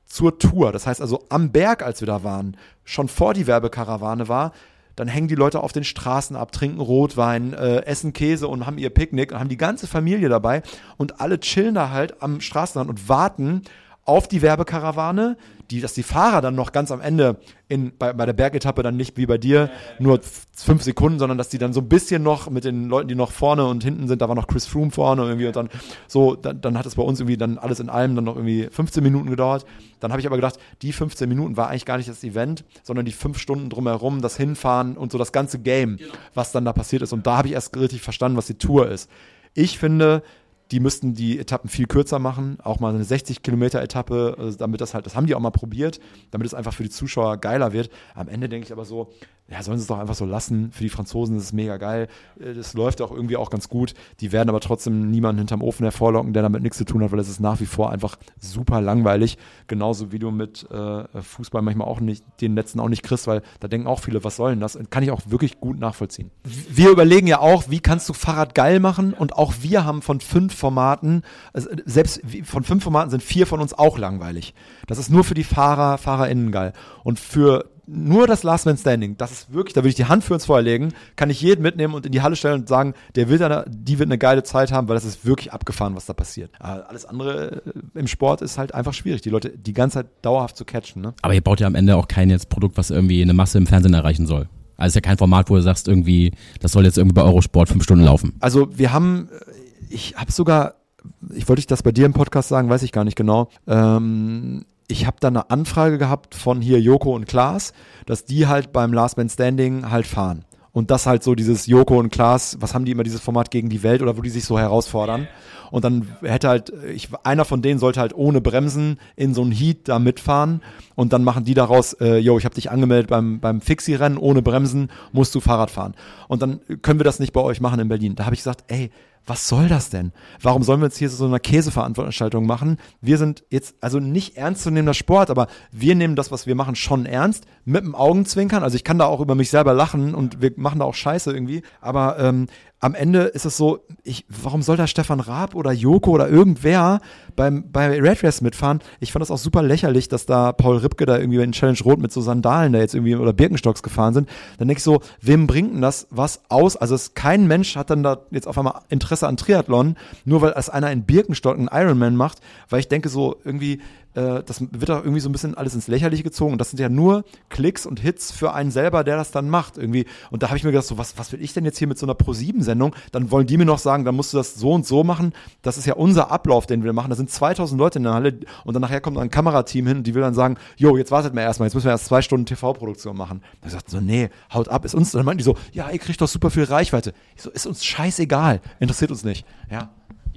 Speaker 2: zur Tour. Das heißt also am Berg, als wir da waren, schon vor die Werbekarawane war, dann hängen die Leute auf den Straßen ab, trinken Rotwein, äh, essen Käse und haben ihr Picknick und haben die ganze Familie dabei und alle chillen da halt am Straßenrand und warten auf die Werbekarawane, die, dass die Fahrer dann noch ganz am Ende in, bei, bei der Bergetappe dann nicht wie bei dir nur fünf Sekunden, sondern dass die dann so ein bisschen noch mit den Leuten, die noch vorne und hinten sind, da war noch Chris Froome vorne irgendwie und dann so, dann, dann hat es bei uns irgendwie dann alles in allem dann noch irgendwie 15 Minuten gedauert. Dann habe ich aber gedacht, die 15 Minuten war eigentlich gar nicht das Event, sondern die fünf Stunden drumherum, das Hinfahren und so das ganze Game, genau. was dann da passiert ist. Und da habe ich erst richtig verstanden, was die Tour ist. Ich finde, die müssten die Etappen viel kürzer machen, auch mal eine 60 Kilometer Etappe, äh, damit das halt, das haben die auch mal probiert, damit es einfach für die Zuschauer geiler wird. Am Ende denke ich aber so, ja, sollen sie es doch einfach so lassen. Für die Franzosen ist es mega geil. Äh, das läuft auch irgendwie auch ganz gut. Die werden aber trotzdem niemanden hinterm Ofen hervorlocken, der damit nichts zu tun hat, weil es ist nach wie vor einfach super langweilig. Genauso wie du mit äh, Fußball manchmal auch nicht, den letzten auch nicht kriegst, weil da denken auch viele, was soll denn das? Kann ich auch wirklich gut nachvollziehen. Wir überlegen ja auch, wie kannst du Fahrrad geil machen? Und auch wir haben von fünf Formaten, also selbst von fünf Formaten sind vier von uns auch langweilig. Das ist nur für die Fahrer, FahrerInnen geil. Und für nur das Last Man Standing, das ist wirklich, da würde ich die Hand für uns vorlegen, kann ich jeden mitnehmen und in die Halle stellen und sagen, der wird eine, die wird eine geile Zeit haben, weil das ist wirklich abgefahren, was da passiert. Aber alles andere äh, im Sport ist halt einfach schwierig, die Leute die ganze Zeit dauerhaft zu catchen. Ne?
Speaker 1: Aber ihr baut ja am Ende auch kein jetzt Produkt, was irgendwie eine Masse im Fernsehen erreichen soll. Also ist ja kein Format, wo du sagst, irgendwie, das soll jetzt irgendwie bei Eurosport fünf Stunden laufen.
Speaker 2: Also wir haben, äh, ich habe sogar ich wollte ich das bei dir im Podcast sagen, weiß ich gar nicht genau. Ähm, ich habe da eine Anfrage gehabt von hier Joko und Klaas, dass die halt beim Last Man Standing halt fahren. Und das halt so dieses Joko und Klaas, was haben die immer dieses Format gegen die Welt oder wo die sich so herausfordern. Und dann hätte halt, ich, einer von denen sollte halt ohne Bremsen in so ein Heat da mitfahren. Und dann machen die daraus, äh, yo, ich habe dich angemeldet beim, beim Fixie-Rennen, ohne Bremsen musst du Fahrrad fahren. Und dann können wir das nicht bei euch machen in Berlin. Da habe ich gesagt, ey, was soll das denn? Warum sollen wir jetzt hier so eine Käseveranstaltung machen? Wir sind jetzt also nicht ernst zu nehmender Sport, aber wir nehmen das, was wir machen, schon ernst, mit dem Augenzwinkern. Also ich kann da auch über mich selber lachen und wir machen da auch Scheiße irgendwie. Aber ähm, am Ende ist es so, ich, warum soll da Stefan Raab oder Joko oder irgendwer beim, bei Red Race mitfahren? Ich fand das auch super lächerlich, dass da Paul Ripke da irgendwie in Challenge Rot mit so Sandalen da jetzt irgendwie oder Birkenstocks gefahren sind. Dann denke ich so, wem bringt denn das was aus? Also es, kein Mensch hat dann da jetzt auf einmal Interesse an Triathlon, nur weil es einer in Birkenstock einen Ironman macht, weil ich denke so irgendwie, äh, das wird auch irgendwie so ein bisschen alles ins Lächerliche gezogen. Das sind ja nur Klicks und Hits für einen selber, der das dann macht irgendwie. Und da habe ich mir gedacht, so was, was will ich denn jetzt hier mit so einer Pro-7-Sendung? Dann wollen die mir noch sagen, dann musst du das so und so machen. Das ist ja unser Ablauf, den wir machen. Da sind 2000 Leute in der Halle und dann nachher kommt ein Kamerateam hin und die will dann sagen, jo, jetzt wartet mal erstmal, jetzt müssen wir erst zwei Stunden TV-Produktion machen. Dann sagt so, nee, haut ab, ist uns. Dann meinten die so, ja, ihr kriegt doch super viel Reichweite. Ich so, ist uns scheißegal, interessiert uns nicht. Ja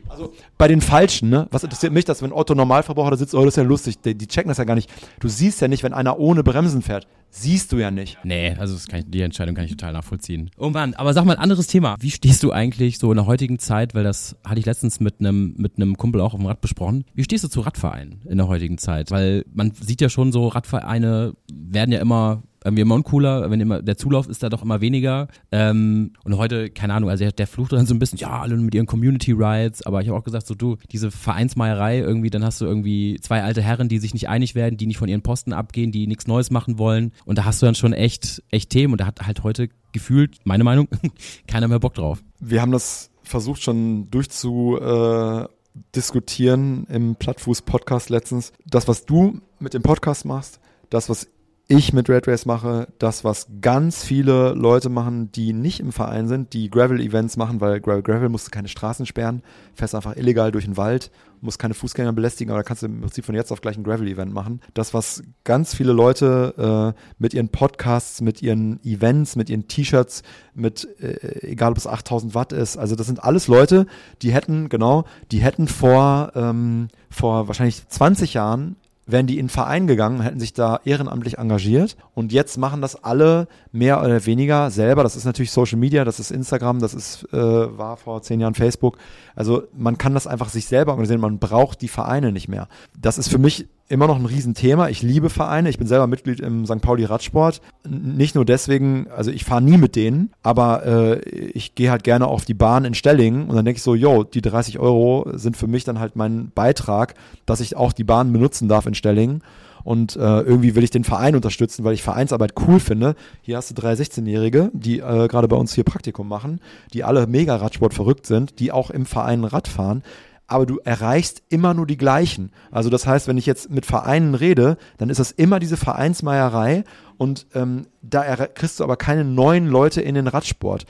Speaker 2: Also bei den Falschen, ne? Was interessiert mich, dass wenn Otto Normalverbraucher da sitzt, oh, das ist ja lustig, die, die checken das ja gar nicht. Du siehst ja nicht, wenn einer ohne Bremsen fährt. Siehst du ja nicht.
Speaker 1: Nee, also das kann ich, die Entscheidung kann ich total nachvollziehen. Oh Mann, aber sag mal ein anderes Thema. Wie stehst du eigentlich so in der heutigen Zeit, weil das hatte ich letztens mit einem mit einem Kumpel auch auf dem Rad besprochen. Wie stehst du zu Radvereinen in der heutigen Zeit? Weil man sieht ja schon so, Radvereine werden ja immer irgendwie immer uncooler, wenn immer, der Zulauf ist da doch immer weniger. Ähm, und heute, keine Ahnung, also der, flucht dann so ein bisschen, ja, alle mit ihren Community Rides, aber ich habe auch gesagt, so du, diese Vereinsmeierei irgendwie, dann hast du irgendwie zwei alte Herren, die sich nicht einig werden, die nicht von ihren Posten abgehen, die nichts Neues machen wollen. Und da hast du dann schon echt, echt Themen und da hat halt heute gefühlt, meine Meinung, keiner mehr Bock drauf.
Speaker 2: Wir haben das versucht schon durchzu äh, diskutieren im Plattfuß-Podcast letztens. Das, was du mit dem Podcast machst, das, was ich mit Red Race mache, das, was ganz viele Leute machen, die nicht im Verein sind, die Gravel-Events machen, weil Gravel, Gravel musst du keine Straßen sperren, fährst einfach illegal durch den Wald, musst keine Fußgänger belästigen, aber da kannst du im Prinzip von jetzt auf gleich ein Gravel-Event machen. Das, was ganz viele Leute äh, mit ihren Podcasts, mit ihren Events, mit ihren T-Shirts, mit, äh, egal ob es 8000 Watt ist, also das sind alles Leute, die hätten, genau, die hätten vor, ähm, vor wahrscheinlich 20 Jahren wären die in einen Verein gegangen, hätten sich da ehrenamtlich engagiert und jetzt machen das alle mehr oder weniger selber. Das ist natürlich Social Media, das ist Instagram, das ist äh, war vor zehn Jahren Facebook. Also man kann das einfach sich selber organisieren, man braucht die Vereine nicht mehr. Das ist für mich immer noch ein Riesenthema. Ich liebe Vereine. Ich bin selber Mitglied im St. Pauli Radsport. Nicht nur deswegen, also ich fahre nie mit denen, aber äh, ich gehe halt gerne auf die Bahn in Stellingen und dann denke ich so, yo, die 30 Euro sind für mich dann halt mein Beitrag, dass ich auch die Bahn benutzen darf in Stellingen. Und äh, irgendwie will ich den Verein unterstützen, weil ich Vereinsarbeit cool finde. Hier hast du drei 16-Jährige, die äh, gerade bei uns hier Praktikum machen, die alle mega Radsport verrückt sind, die auch im Verein Rad fahren aber du erreichst immer nur die gleichen. Also das heißt, wenn ich jetzt mit Vereinen rede, dann ist das immer diese Vereinsmeierei und ähm, da kriegst du aber keine neuen Leute in den Radsport.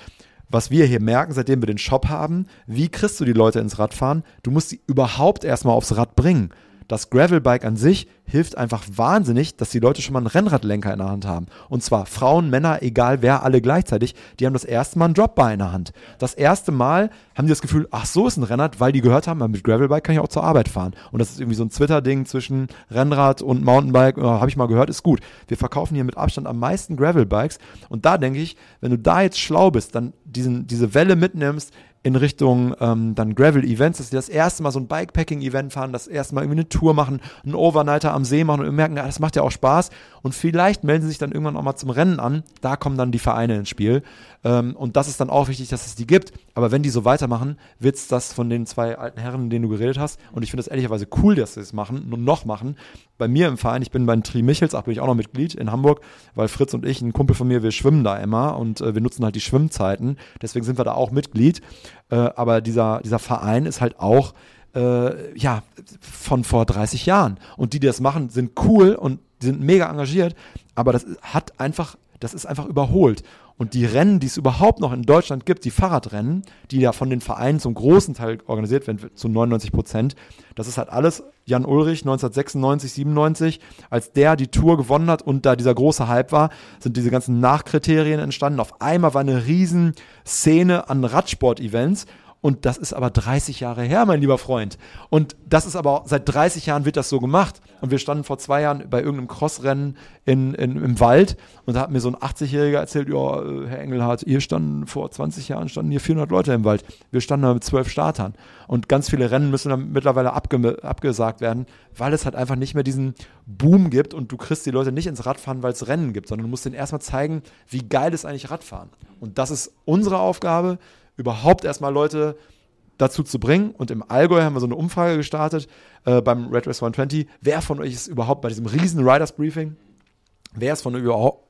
Speaker 2: Was wir hier merken, seitdem wir den Shop haben, wie kriegst du die Leute ins Radfahren? Du musst sie überhaupt erstmal aufs Rad bringen das Gravelbike an sich hilft einfach wahnsinnig, dass die Leute schon mal einen Rennradlenker in der Hand haben. Und zwar Frauen, Männer, egal wer, alle gleichzeitig. Die haben das erste Mal ein Dropbar in der Hand. Das erste Mal haben die das Gefühl, ach so ist ein Rennrad, weil die gehört haben, mit Gravelbike kann ich auch zur Arbeit fahren. Und das ist irgendwie so ein Twitter-Ding zwischen Rennrad und Mountainbike. Oh, Habe ich mal gehört, ist gut. Wir verkaufen hier mit Abstand am meisten Gravelbikes. Und da denke ich, wenn du da jetzt schlau bist, dann diesen, diese Welle mitnimmst, in Richtung ähm, dann Gravel-Events, dass sie das erste Mal so ein Bikepacking-Event fahren, das erste Mal irgendwie eine Tour machen, einen Overnighter am See machen und merken, ja, das macht ja auch Spaß. Und vielleicht melden sie sich dann irgendwann auch mal zum Rennen an. Da kommen dann die Vereine ins Spiel. Ähm, und das ist dann auch wichtig, dass es die gibt. Aber wenn die so weitermachen, wird es das von den zwei alten Herren, denen du geredet hast. Und ich finde es ehrlicherweise cool, dass sie es machen und noch machen. Bei mir im Verein, ich bin beim Tri Michels, ach, bin ich auch noch Mitglied in Hamburg, weil Fritz und ich, ein Kumpel von mir, wir schwimmen da immer und äh, wir nutzen halt die Schwimmzeiten. Deswegen sind wir da auch Mitglied. Äh, aber dieser, dieser Verein ist halt auch äh, ja, von vor 30 Jahren. Und die, die das machen, sind cool und die sind mega engagiert, aber das hat einfach, das ist einfach überholt. Und die Rennen, die es überhaupt noch in Deutschland gibt, die Fahrradrennen, die ja von den Vereinen zum großen Teil organisiert werden, zu 99 Prozent, das ist halt alles Jan Ulrich 1996, 97, als der die Tour gewonnen hat und da dieser große Hype war, sind diese ganzen Nachkriterien entstanden. Auf einmal war eine riesen Szene an Radsport-Events und das ist aber 30 Jahre her, mein lieber Freund. Und das ist aber seit 30 Jahren wird das so gemacht. Und wir standen vor zwei Jahren bei irgendeinem Crossrennen in, in, im Wald und da hat mir so ein 80-Jähriger erzählt, ja, äh, Herr Engelhardt, ihr standen vor 20 Jahren, standen hier 400 Leute im Wald. Wir standen da mit zwölf Startern. Und ganz viele Rennen müssen dann mittlerweile abge abgesagt werden, weil es halt einfach nicht mehr diesen Boom gibt und du kriegst die Leute nicht ins Radfahren, weil es Rennen gibt, sondern du musst denen erstmal zeigen, wie geil ist eigentlich Radfahren. Und das ist unsere Aufgabe, überhaupt erstmal Leute dazu zu bringen. Und im Allgäu haben wir so eine Umfrage gestartet äh, beim Red Race 120. Wer von euch ist überhaupt bei diesem riesen Riders Briefing? Wer ist von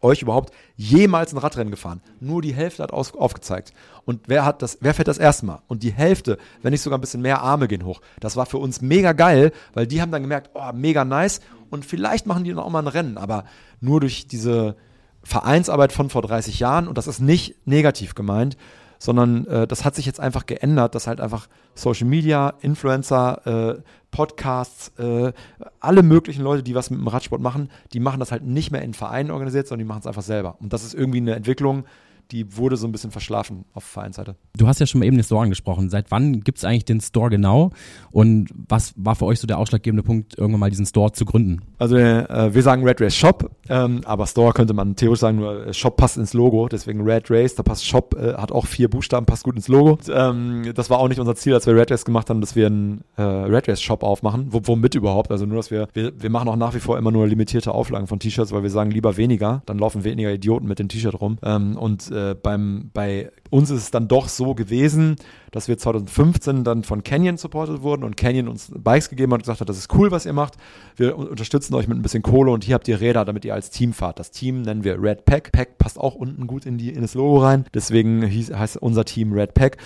Speaker 2: euch überhaupt jemals ein Radrennen gefahren? Nur die Hälfte hat aus, aufgezeigt. Und wer hat das, wer fährt das erste Mal? Und die Hälfte, wenn nicht sogar ein bisschen mehr Arme gehen hoch. Das war für uns mega geil, weil die haben dann gemerkt, oh, mega nice. Und vielleicht machen die dann auch mal ein Rennen. Aber nur durch diese Vereinsarbeit von vor 30 Jahren, und das ist nicht negativ gemeint, sondern äh, das hat sich jetzt einfach geändert, dass halt einfach Social Media, Influencer, äh, Podcasts, äh, alle möglichen Leute, die was mit dem Radsport machen, die machen das halt nicht mehr in Vereinen organisiert, sondern die machen es einfach selber. Und das ist irgendwie eine Entwicklung, die wurde so ein bisschen verschlafen auf Vereinsseite.
Speaker 1: Du hast ja schon mal eben den Store angesprochen. Seit wann gibt es eigentlich den Store genau? Und was war für euch so der ausschlaggebende Punkt, irgendwann mal diesen Store zu gründen?
Speaker 2: Also äh, wir sagen Red Race Shop, ähm, aber Store könnte man theoretisch sagen, nur Shop passt ins Logo, deswegen Red Race, da passt Shop, äh, hat auch vier Buchstaben, passt gut ins Logo. Und, ähm, das war auch nicht unser Ziel, als wir Red Race gemacht haben, dass wir einen äh, Red Race Shop aufmachen. W womit überhaupt? Also nur, dass wir, wir, wir machen auch nach wie vor immer nur limitierte Auflagen von T-Shirts, weil wir sagen, lieber weniger, dann laufen weniger Idioten mit dem T-Shirt rum. Ähm, und äh, beim, bei uns ist es dann doch so gewesen, dass wir 2015 dann von Canyon supported wurden und Canyon uns Bikes gegeben hat und gesagt hat, das ist cool, was ihr macht. Wir unterstützen euch mit ein bisschen Kohle und hier habt ihr Räder, damit ihr als Team fahrt. Das Team nennen wir Red Pack. Pack passt auch unten gut in, die, in das Logo rein. Deswegen hieß, heißt unser Team Red Pack.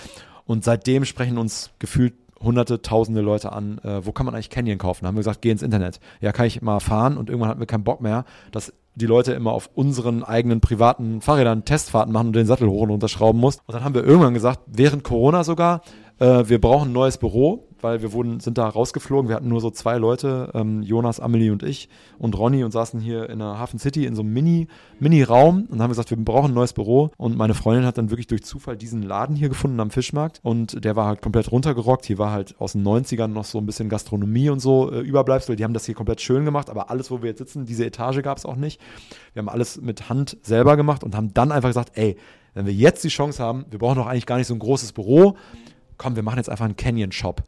Speaker 2: Und seitdem sprechen uns gefühlt hunderte, tausende Leute an, äh, wo kann man eigentlich Canyon kaufen? Da haben wir gesagt, geh ins Internet. Ja, kann ich mal fahren und irgendwann hatten wir keinen Bock mehr, dass die Leute immer auf unseren eigenen privaten Fahrrädern Testfahrten machen und den Sattel hoch und runter schrauben muss. Und dann haben wir irgendwann gesagt, während Corona sogar, äh, wir brauchen ein neues Büro, weil wir wurden, sind da rausgeflogen. Wir hatten nur so zwei Leute, ähm, Jonas, Amelie und ich und Ronny und saßen hier in der Hafen City in so einem Mini, Mini-Raum und haben gesagt, wir brauchen ein neues Büro. Und meine Freundin hat dann wirklich durch Zufall diesen Laden hier gefunden am Fischmarkt und der war halt komplett runtergerockt. Hier war halt aus den 90ern noch so ein bisschen Gastronomie und so äh, Überbleibsel. Die haben das hier komplett schön gemacht, aber alles, wo wir jetzt sitzen, diese Etage gab es auch nicht. Wir haben alles mit Hand selber gemacht und haben dann einfach gesagt, ey, wenn wir jetzt die Chance haben, wir brauchen doch eigentlich gar nicht so ein großes Büro, komm, wir machen jetzt einfach einen Canyon-Shop.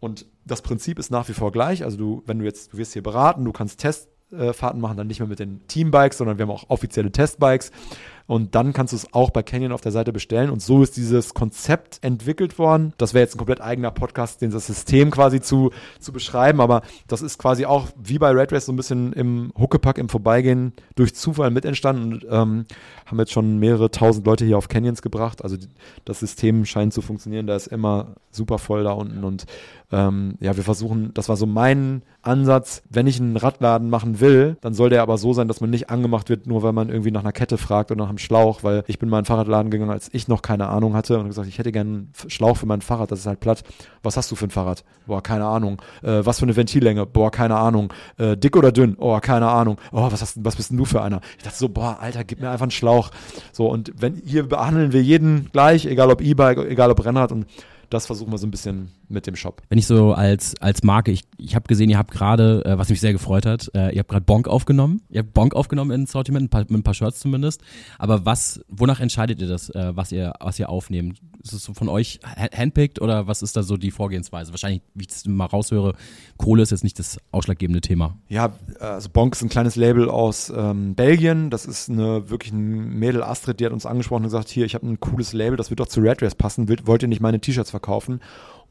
Speaker 2: Und das Prinzip ist nach wie vor gleich. Also du, wenn du jetzt, du wirst hier beraten, du kannst Testfahrten machen, dann nicht mehr mit den Teambikes, sondern wir haben auch offizielle Testbikes. Und dann kannst du es auch bei Canyon auf der Seite bestellen. Und so ist dieses Konzept entwickelt worden. Das wäre jetzt ein komplett eigener Podcast, den das System quasi zu, zu beschreiben. Aber das ist quasi auch wie bei Red Race so ein bisschen im Huckepack, im Vorbeigehen durch Zufall mit entstanden. Und ähm, haben jetzt schon mehrere tausend Leute hier auf Canyons gebracht. Also das System scheint zu funktionieren. Da ist immer super voll da unten. Und ähm, ja, wir versuchen, das war so mein Ansatz, wenn ich einen Radladen machen will, dann soll der aber so sein, dass man nicht angemacht wird, nur weil man irgendwie nach einer Kette fragt oder nach einem Schlauch, weil ich bin mal in einen Fahrradladen gegangen, als ich noch keine Ahnung hatte und gesagt, ich hätte gerne einen Schlauch für mein Fahrrad, das ist halt platt. Was hast du für ein Fahrrad? Boah, keine Ahnung. Äh, was für eine Ventillänge? Boah, keine Ahnung. Äh, dick oder dünn? Oh, keine Ahnung. Oh, was, hast, was bist denn du für einer? Ich dachte so, boah, Alter, gib mir einfach einen Schlauch. So, und wenn hier behandeln wir jeden gleich, egal ob E-Bike, egal ob Rennrad und das versuchen wir so ein bisschen mit dem Shop.
Speaker 1: Wenn ich so als, als Marke, ich, ich habe gesehen, ihr habt gerade, äh, was mich sehr gefreut hat, äh, ihr habt gerade Bonk aufgenommen. Ihr habt Bonk aufgenommen ins Sortiment, ein paar, mit ein paar Shirts zumindest. Aber was, wonach entscheidet ihr das, äh, was ihr, was ihr aufnehmt? Ist es so von euch handpicked oder was ist da so die Vorgehensweise? Wahrscheinlich, wie ich das mal raushöre, Kohle ist jetzt nicht das ausschlaggebende Thema.
Speaker 2: Ja, also Bonk ist ein kleines Label aus ähm, Belgien. Das ist eine wirklich ein Mädel Astrid, die hat uns angesprochen und gesagt, hier, ich habe ein cooles Label, das wird doch zu Red Race passen. Wollt ihr nicht meine T-Shirts verkaufen?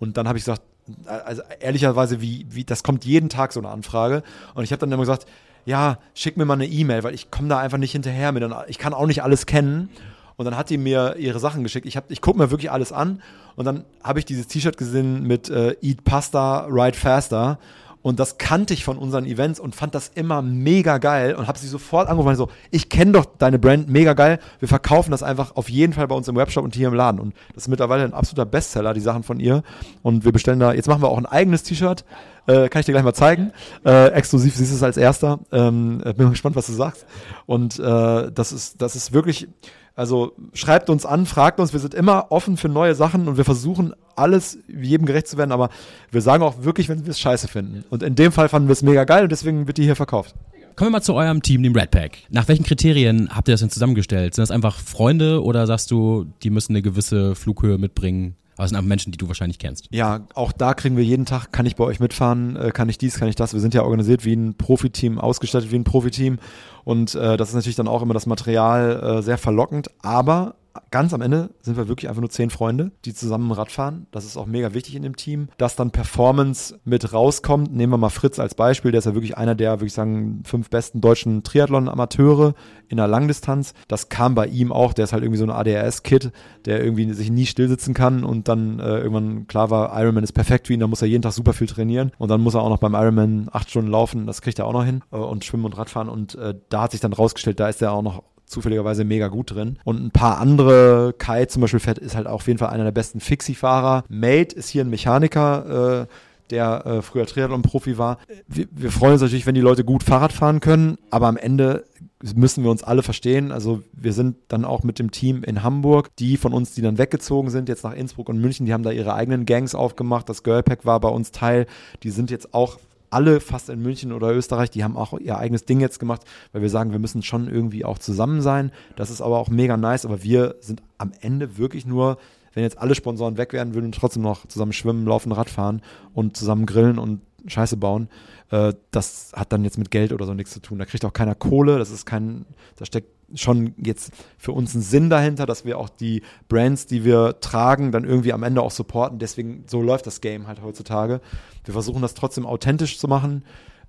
Speaker 2: Und dann habe ich gesagt, also ehrlicherweise, wie, wie, das kommt jeden Tag so eine Anfrage. Und ich habe dann immer gesagt, ja, schick mir mal eine E-Mail, weil ich komme da einfach nicht hinterher mit. Ich kann auch nicht alles kennen. Und dann hat die mir ihre Sachen geschickt. Ich, ich gucke mir wirklich alles an. Und dann habe ich dieses T-Shirt gesehen mit äh, Eat Pasta, Ride Faster. Und das kannte ich von unseren Events und fand das immer mega geil und habe sie sofort angerufen so, ich kenne doch deine Brand, mega geil. Wir verkaufen das einfach auf jeden Fall bei uns im Webshop und hier im Laden. Und das ist mittlerweile ein absoluter Bestseller, die Sachen von ihr. Und wir bestellen da, jetzt machen wir auch ein eigenes T-Shirt. Äh, kann ich dir gleich mal zeigen. Äh, exklusiv siehst du es als erster. Ähm, bin mal gespannt, was du sagst. Und äh, das ist, das ist wirklich, also schreibt uns an, fragt uns, wir sind immer offen für neue Sachen und wir versuchen alles jedem gerecht zu werden, aber wir sagen auch wirklich, wenn wir es scheiße finden. Und in dem Fall fanden wir es mega geil und deswegen wird die hier verkauft.
Speaker 1: Kommen wir mal zu eurem Team, dem Red Pack. Nach welchen Kriterien habt ihr das denn zusammengestellt? Sind das einfach Freunde oder sagst du, die müssen eine gewisse Flughöhe mitbringen? Aber es sind einfach Menschen, die du wahrscheinlich kennst.
Speaker 2: Ja, auch da kriegen wir jeden Tag, kann ich bei euch mitfahren, äh, kann ich dies, kann ich das. Wir sind ja organisiert wie ein Profiteam, ausgestattet wie ein Profiteam. Und äh, das ist natürlich dann auch immer das Material äh, sehr verlockend. Aber ganz am Ende sind wir wirklich einfach nur zehn Freunde, die zusammen Rad fahren. Das ist auch mega wichtig in dem Team. Dass dann Performance mit rauskommt. Nehmen wir mal Fritz als Beispiel. Der ist ja wirklich einer der, würde ich sagen, fünf besten deutschen Triathlon-Amateure in der Langdistanz. Das kam bei ihm auch. Der ist halt irgendwie so ein ADHS-Kid, der irgendwie sich nie stillsitzen kann und dann äh, irgendwann klar war, Ironman ist perfekt für ihn. Da muss er jeden Tag super viel trainieren und dann muss er auch noch beim Ironman acht Stunden laufen. Das kriegt er auch noch hin äh, und schwimmen und Radfahren. Und äh, da hat sich dann rausgestellt, da ist er auch noch zufälligerweise mega gut drin. Und ein paar andere, Kai zum Beispiel ist halt auf jeden Fall einer der besten Fixie-Fahrer. Mate ist hier ein Mechaniker, äh, der äh, früher Triathlon-Profi war. Wir, wir freuen uns natürlich, wenn die Leute gut Fahrrad fahren können, aber am Ende müssen wir uns alle verstehen. Also wir sind dann auch mit dem Team in Hamburg. Die von uns, die dann weggezogen sind, jetzt nach Innsbruck und München, die haben da ihre eigenen Gangs aufgemacht. Das Girlpack war bei uns Teil. Die sind jetzt auch alle fast in München oder Österreich, die haben auch ihr eigenes Ding jetzt gemacht, weil wir sagen, wir müssen schon irgendwie auch zusammen sein. Das ist aber auch mega nice, aber wir sind am Ende wirklich nur, wenn jetzt alle Sponsoren weg wären, würden wir trotzdem noch zusammen schwimmen, laufen, Rad fahren und zusammen grillen und Scheiße bauen. Äh, das hat dann jetzt mit Geld oder so nichts zu tun. Da kriegt auch keiner Kohle. Das ist kein, da steckt schon jetzt für uns einen Sinn dahinter, dass wir auch die Brands, die wir tragen, dann irgendwie am Ende auch supporten. Deswegen, so läuft das Game halt heutzutage. Wir versuchen das trotzdem authentisch zu machen.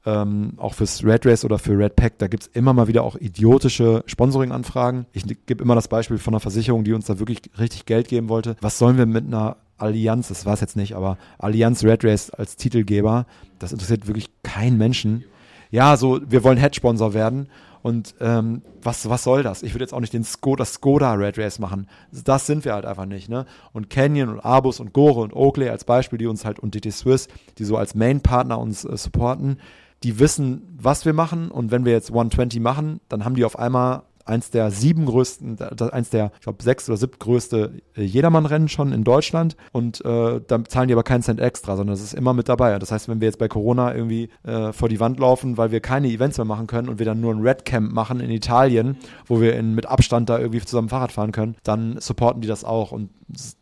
Speaker 2: Ähm, auch fürs Red Race oder für Red Pack, da gibt es immer mal wieder auch idiotische Sponsoring-Anfragen. Ich gebe immer das Beispiel von einer Versicherung, die uns da wirklich richtig Geld geben wollte. Was sollen wir mit einer Allianz, das war es jetzt nicht, aber Allianz Red Race als Titelgeber, das interessiert wirklich keinen Menschen. Ja, so, wir wollen Head-Sponsor werden. Und ähm, was, was soll das? Ich würde jetzt auch nicht den Skoda, Skoda Red Race machen. Das sind wir halt einfach nicht. Ne? Und Canyon und Abus und Gore und Oakley als Beispiel, die uns halt und DT Swiss, die so als Main-Partner uns äh, supporten, die wissen, was wir machen. Und wenn wir jetzt 120 machen, dann haben die auf einmal eins der sieben größten, eins der, ich glaube, sechs oder siebten größte äh, Jedermann-Rennen schon in Deutschland. Und äh, da zahlen die aber keinen Cent extra, sondern das ist immer mit dabei. Das heißt, wenn wir jetzt bei Corona irgendwie äh, vor die Wand laufen, weil wir keine Events mehr machen können und wir dann nur ein Red Camp machen in Italien, wo wir in, mit Abstand da irgendwie zusammen Fahrrad fahren können, dann supporten die das auch. Und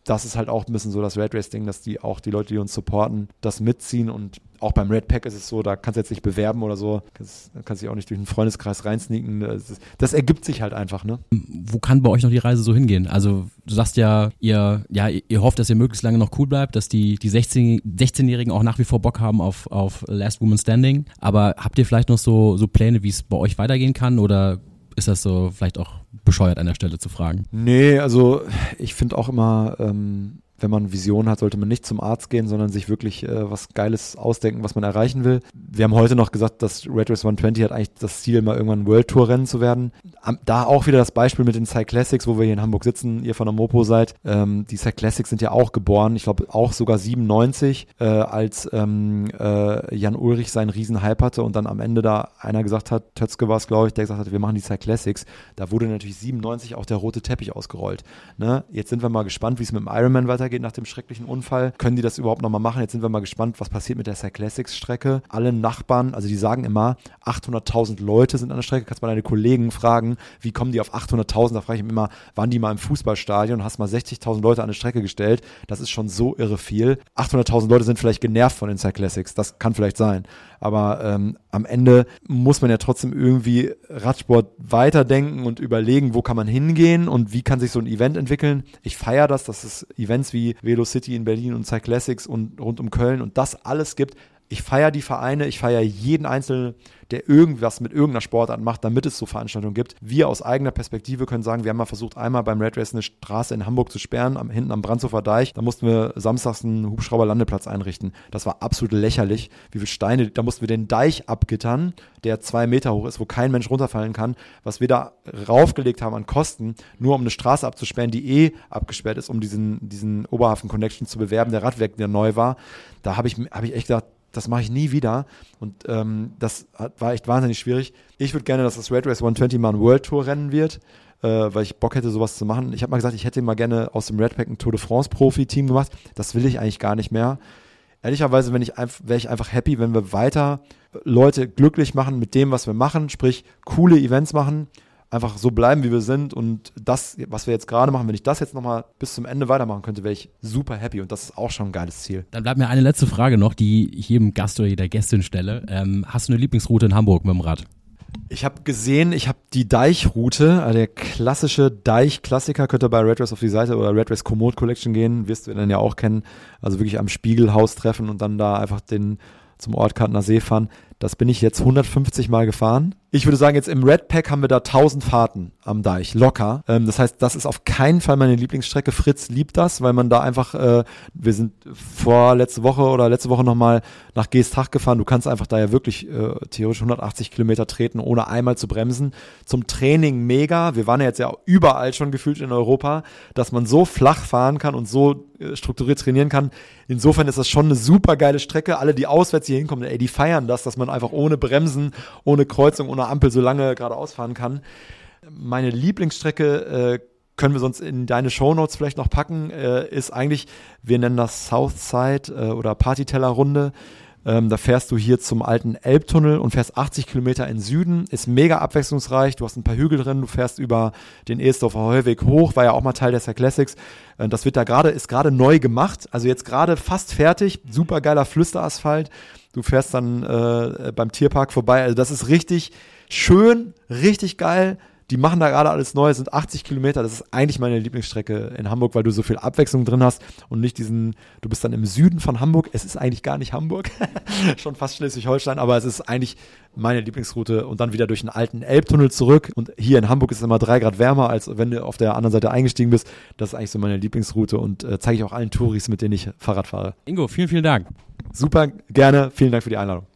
Speaker 2: das ist halt auch ein bisschen so das Red Race Ding, dass die auch die Leute, die uns supporten, das mitziehen. Und auch beim Red Pack ist es so, da kannst du jetzt nicht bewerben oder so, kannst, kannst dich auch nicht durch einen Freundeskreis reinsneaken. Das, das, ergibt sich halt einfach, ne?
Speaker 1: Wo kann bei euch noch die Reise so hingehen? Also du sagst ja, ihr, ja, ihr hofft, dass ihr möglichst lange noch cool bleibt, dass die, die 16, 16-Jährigen auch nach wie vor Bock haben auf, auf Last Woman Standing. Aber habt ihr vielleicht noch so, so Pläne, wie es bei euch weitergehen kann oder ist das so vielleicht auch bescheuert an der Stelle zu fragen?
Speaker 2: Nee, also ich finde auch immer, ähm, wenn man Vision hat, sollte man nicht zum Arzt gehen, sondern sich wirklich äh, was Geiles ausdenken, was man erreichen will. Wir haben heute noch gesagt, dass Red Race 120 hat eigentlich das Ziel, mal irgendwann World Tour Rennen zu werden. Da auch wieder das Beispiel mit den Cyclassics, wo wir hier in Hamburg sitzen, ihr von der Mopo seid. Ähm, die Cyclassics sind ja auch geboren, ich glaube auch sogar 97, äh, als ähm, äh, Jan Ulrich seinen Riesenhype hatte und dann am Ende da einer gesagt hat, Tötzke war es, glaube ich, der gesagt hat, wir machen die Cyclassics. Da wurde natürlich 97 auch der rote Teppich ausgerollt. Ne? Jetzt sind wir mal gespannt, wie es mit dem Ironman weitergeht weitergeht nach dem schrecklichen Unfall. Können die das überhaupt nochmal machen? Jetzt sind wir mal gespannt, was passiert mit der Cyclassics-Strecke. Alle Nachbarn, also die sagen immer, 800.000 Leute sind an der Strecke. Kannst mal deine Kollegen fragen, wie kommen die auf 800.000? Da frage ich mich immer, waren die mal im Fußballstadion und hast mal 60.000 Leute an eine Strecke gestellt? Das ist schon so irre viel. 800.000 Leute sind vielleicht genervt von den Cyclassics. Das kann vielleicht sein. Aber ähm, am Ende muss man ja trotzdem irgendwie Radsport weiterdenken und überlegen, wo kann man hingehen und wie kann sich so ein Event entwickeln. Ich feiere das, dass es Events wie Velo City in Berlin und Cyclassics und rund um Köln und das alles gibt. Ich feiere die Vereine, ich feiere jeden einzelnen der irgendwas mit irgendeiner Sportart macht, damit es so Veranstaltungen gibt. Wir aus eigener Perspektive können sagen, wir haben mal versucht, einmal beim Red Race eine Straße in Hamburg zu sperren, am, hinten am Brandshofer Deich. Da mussten wir samstags einen Hubschrauberlandeplatz einrichten. Das war absolut lächerlich. Wie viele Steine, da mussten wir den Deich abgittern, der zwei Meter hoch ist, wo kein Mensch runterfallen kann. Was wir da raufgelegt haben an Kosten, nur um eine Straße abzusperren, die eh abgesperrt ist, um diesen, diesen Oberhafen Connection zu bewerben, der Radweg, der neu war. Da habe ich, hab ich echt gedacht, das mache ich nie wieder. Und ähm, das hat, war echt wahnsinnig schwierig. Ich würde gerne, dass das Red Race 120 mal ein World Tour Rennen wird, äh, weil ich Bock hätte, sowas zu machen. Ich habe mal gesagt, ich hätte mal gerne aus dem Red Pack ein Tour de France Profi-Team gemacht. Das will ich eigentlich gar nicht mehr. Ehrlicherweise ich wäre ich einfach happy, wenn wir weiter Leute glücklich machen mit dem, was wir machen, sprich coole Events machen, einfach so bleiben, wie wir sind und das, was wir jetzt gerade machen, wenn ich das jetzt nochmal bis zum Ende weitermachen könnte, wäre ich super happy und das ist auch schon ein geiles Ziel.
Speaker 1: Dann bleibt mir eine letzte Frage noch, die ich jedem Gast oder jeder Gästin stelle. Ähm, hast du eine Lieblingsroute in Hamburg mit dem Rad?
Speaker 2: Ich habe gesehen, ich habe die Deichroute, also der klassische Deich-Klassiker, könnt ihr bei Red Race auf die Seite oder Red Race Komoot Collection gehen, wirst du dann ja auch kennen. Also wirklich am Spiegelhaus treffen und dann da einfach den zum Ort Kantner See fahren. Das bin ich jetzt 150 Mal gefahren Ich würde sagen, jetzt im Red Pack haben wir da 1000 Fahrten am Deich, locker. Ähm, das heißt, das ist auf keinen Fall meine Lieblingsstrecke. Fritz liebt das, weil man da einfach, äh, wir sind vor letzte Woche oder letzte Woche nochmal nach Geestach gefahren. Du kannst einfach da ja wirklich äh, theoretisch 180 Kilometer treten, ohne einmal zu bremsen. Zum Training mega. Wir waren ja jetzt ja überall schon gefühlt in Europa, dass man so flach fahren kann und so äh, strukturiert trainieren kann. Insofern ist das schon eine super geile Strecke. Alle, die auswärts hier hinkommen, ey, die feiern das, dass man einfach ohne Bremsen, ohne Kreuzung, ohne Ampel so lange geradeaus fahren kann. Meine Lieblingsstrecke äh, können wir sonst in deine Shownotes vielleicht noch packen, äh, ist eigentlich, wir nennen das Southside äh, oder Partyteller-Runde. Ähm, da fährst du hier zum alten Elbtunnel und fährst 80 Kilometer in Süden. Ist mega abwechslungsreich. Du hast ein paar Hügel drin. Du fährst über den Esdorfer Heuweg hoch. War ja auch mal Teil der Classics. Äh, das wird da gerade, ist gerade neu gemacht. Also jetzt gerade fast fertig. Super geiler Flüsterasphalt. Du fährst dann äh, beim Tierpark vorbei. Also das ist richtig schön, richtig geil. Die machen da gerade alles neu, sind 80 Kilometer. Das ist eigentlich meine Lieblingsstrecke in Hamburg, weil du so viel Abwechslung drin hast und nicht diesen, du bist dann im Süden von Hamburg. Es ist eigentlich gar nicht Hamburg, schon fast Schleswig-Holstein, aber es ist eigentlich meine Lieblingsroute und dann wieder durch den alten Elbtunnel zurück. Und hier in Hamburg ist es immer drei Grad wärmer, als wenn du auf der anderen Seite eingestiegen bist. Das ist eigentlich so meine Lieblingsroute und äh, zeige ich auch allen Touris, mit denen ich Fahrrad fahre.
Speaker 1: Ingo, vielen, vielen Dank.
Speaker 2: Super gerne. Vielen Dank für die Einladung.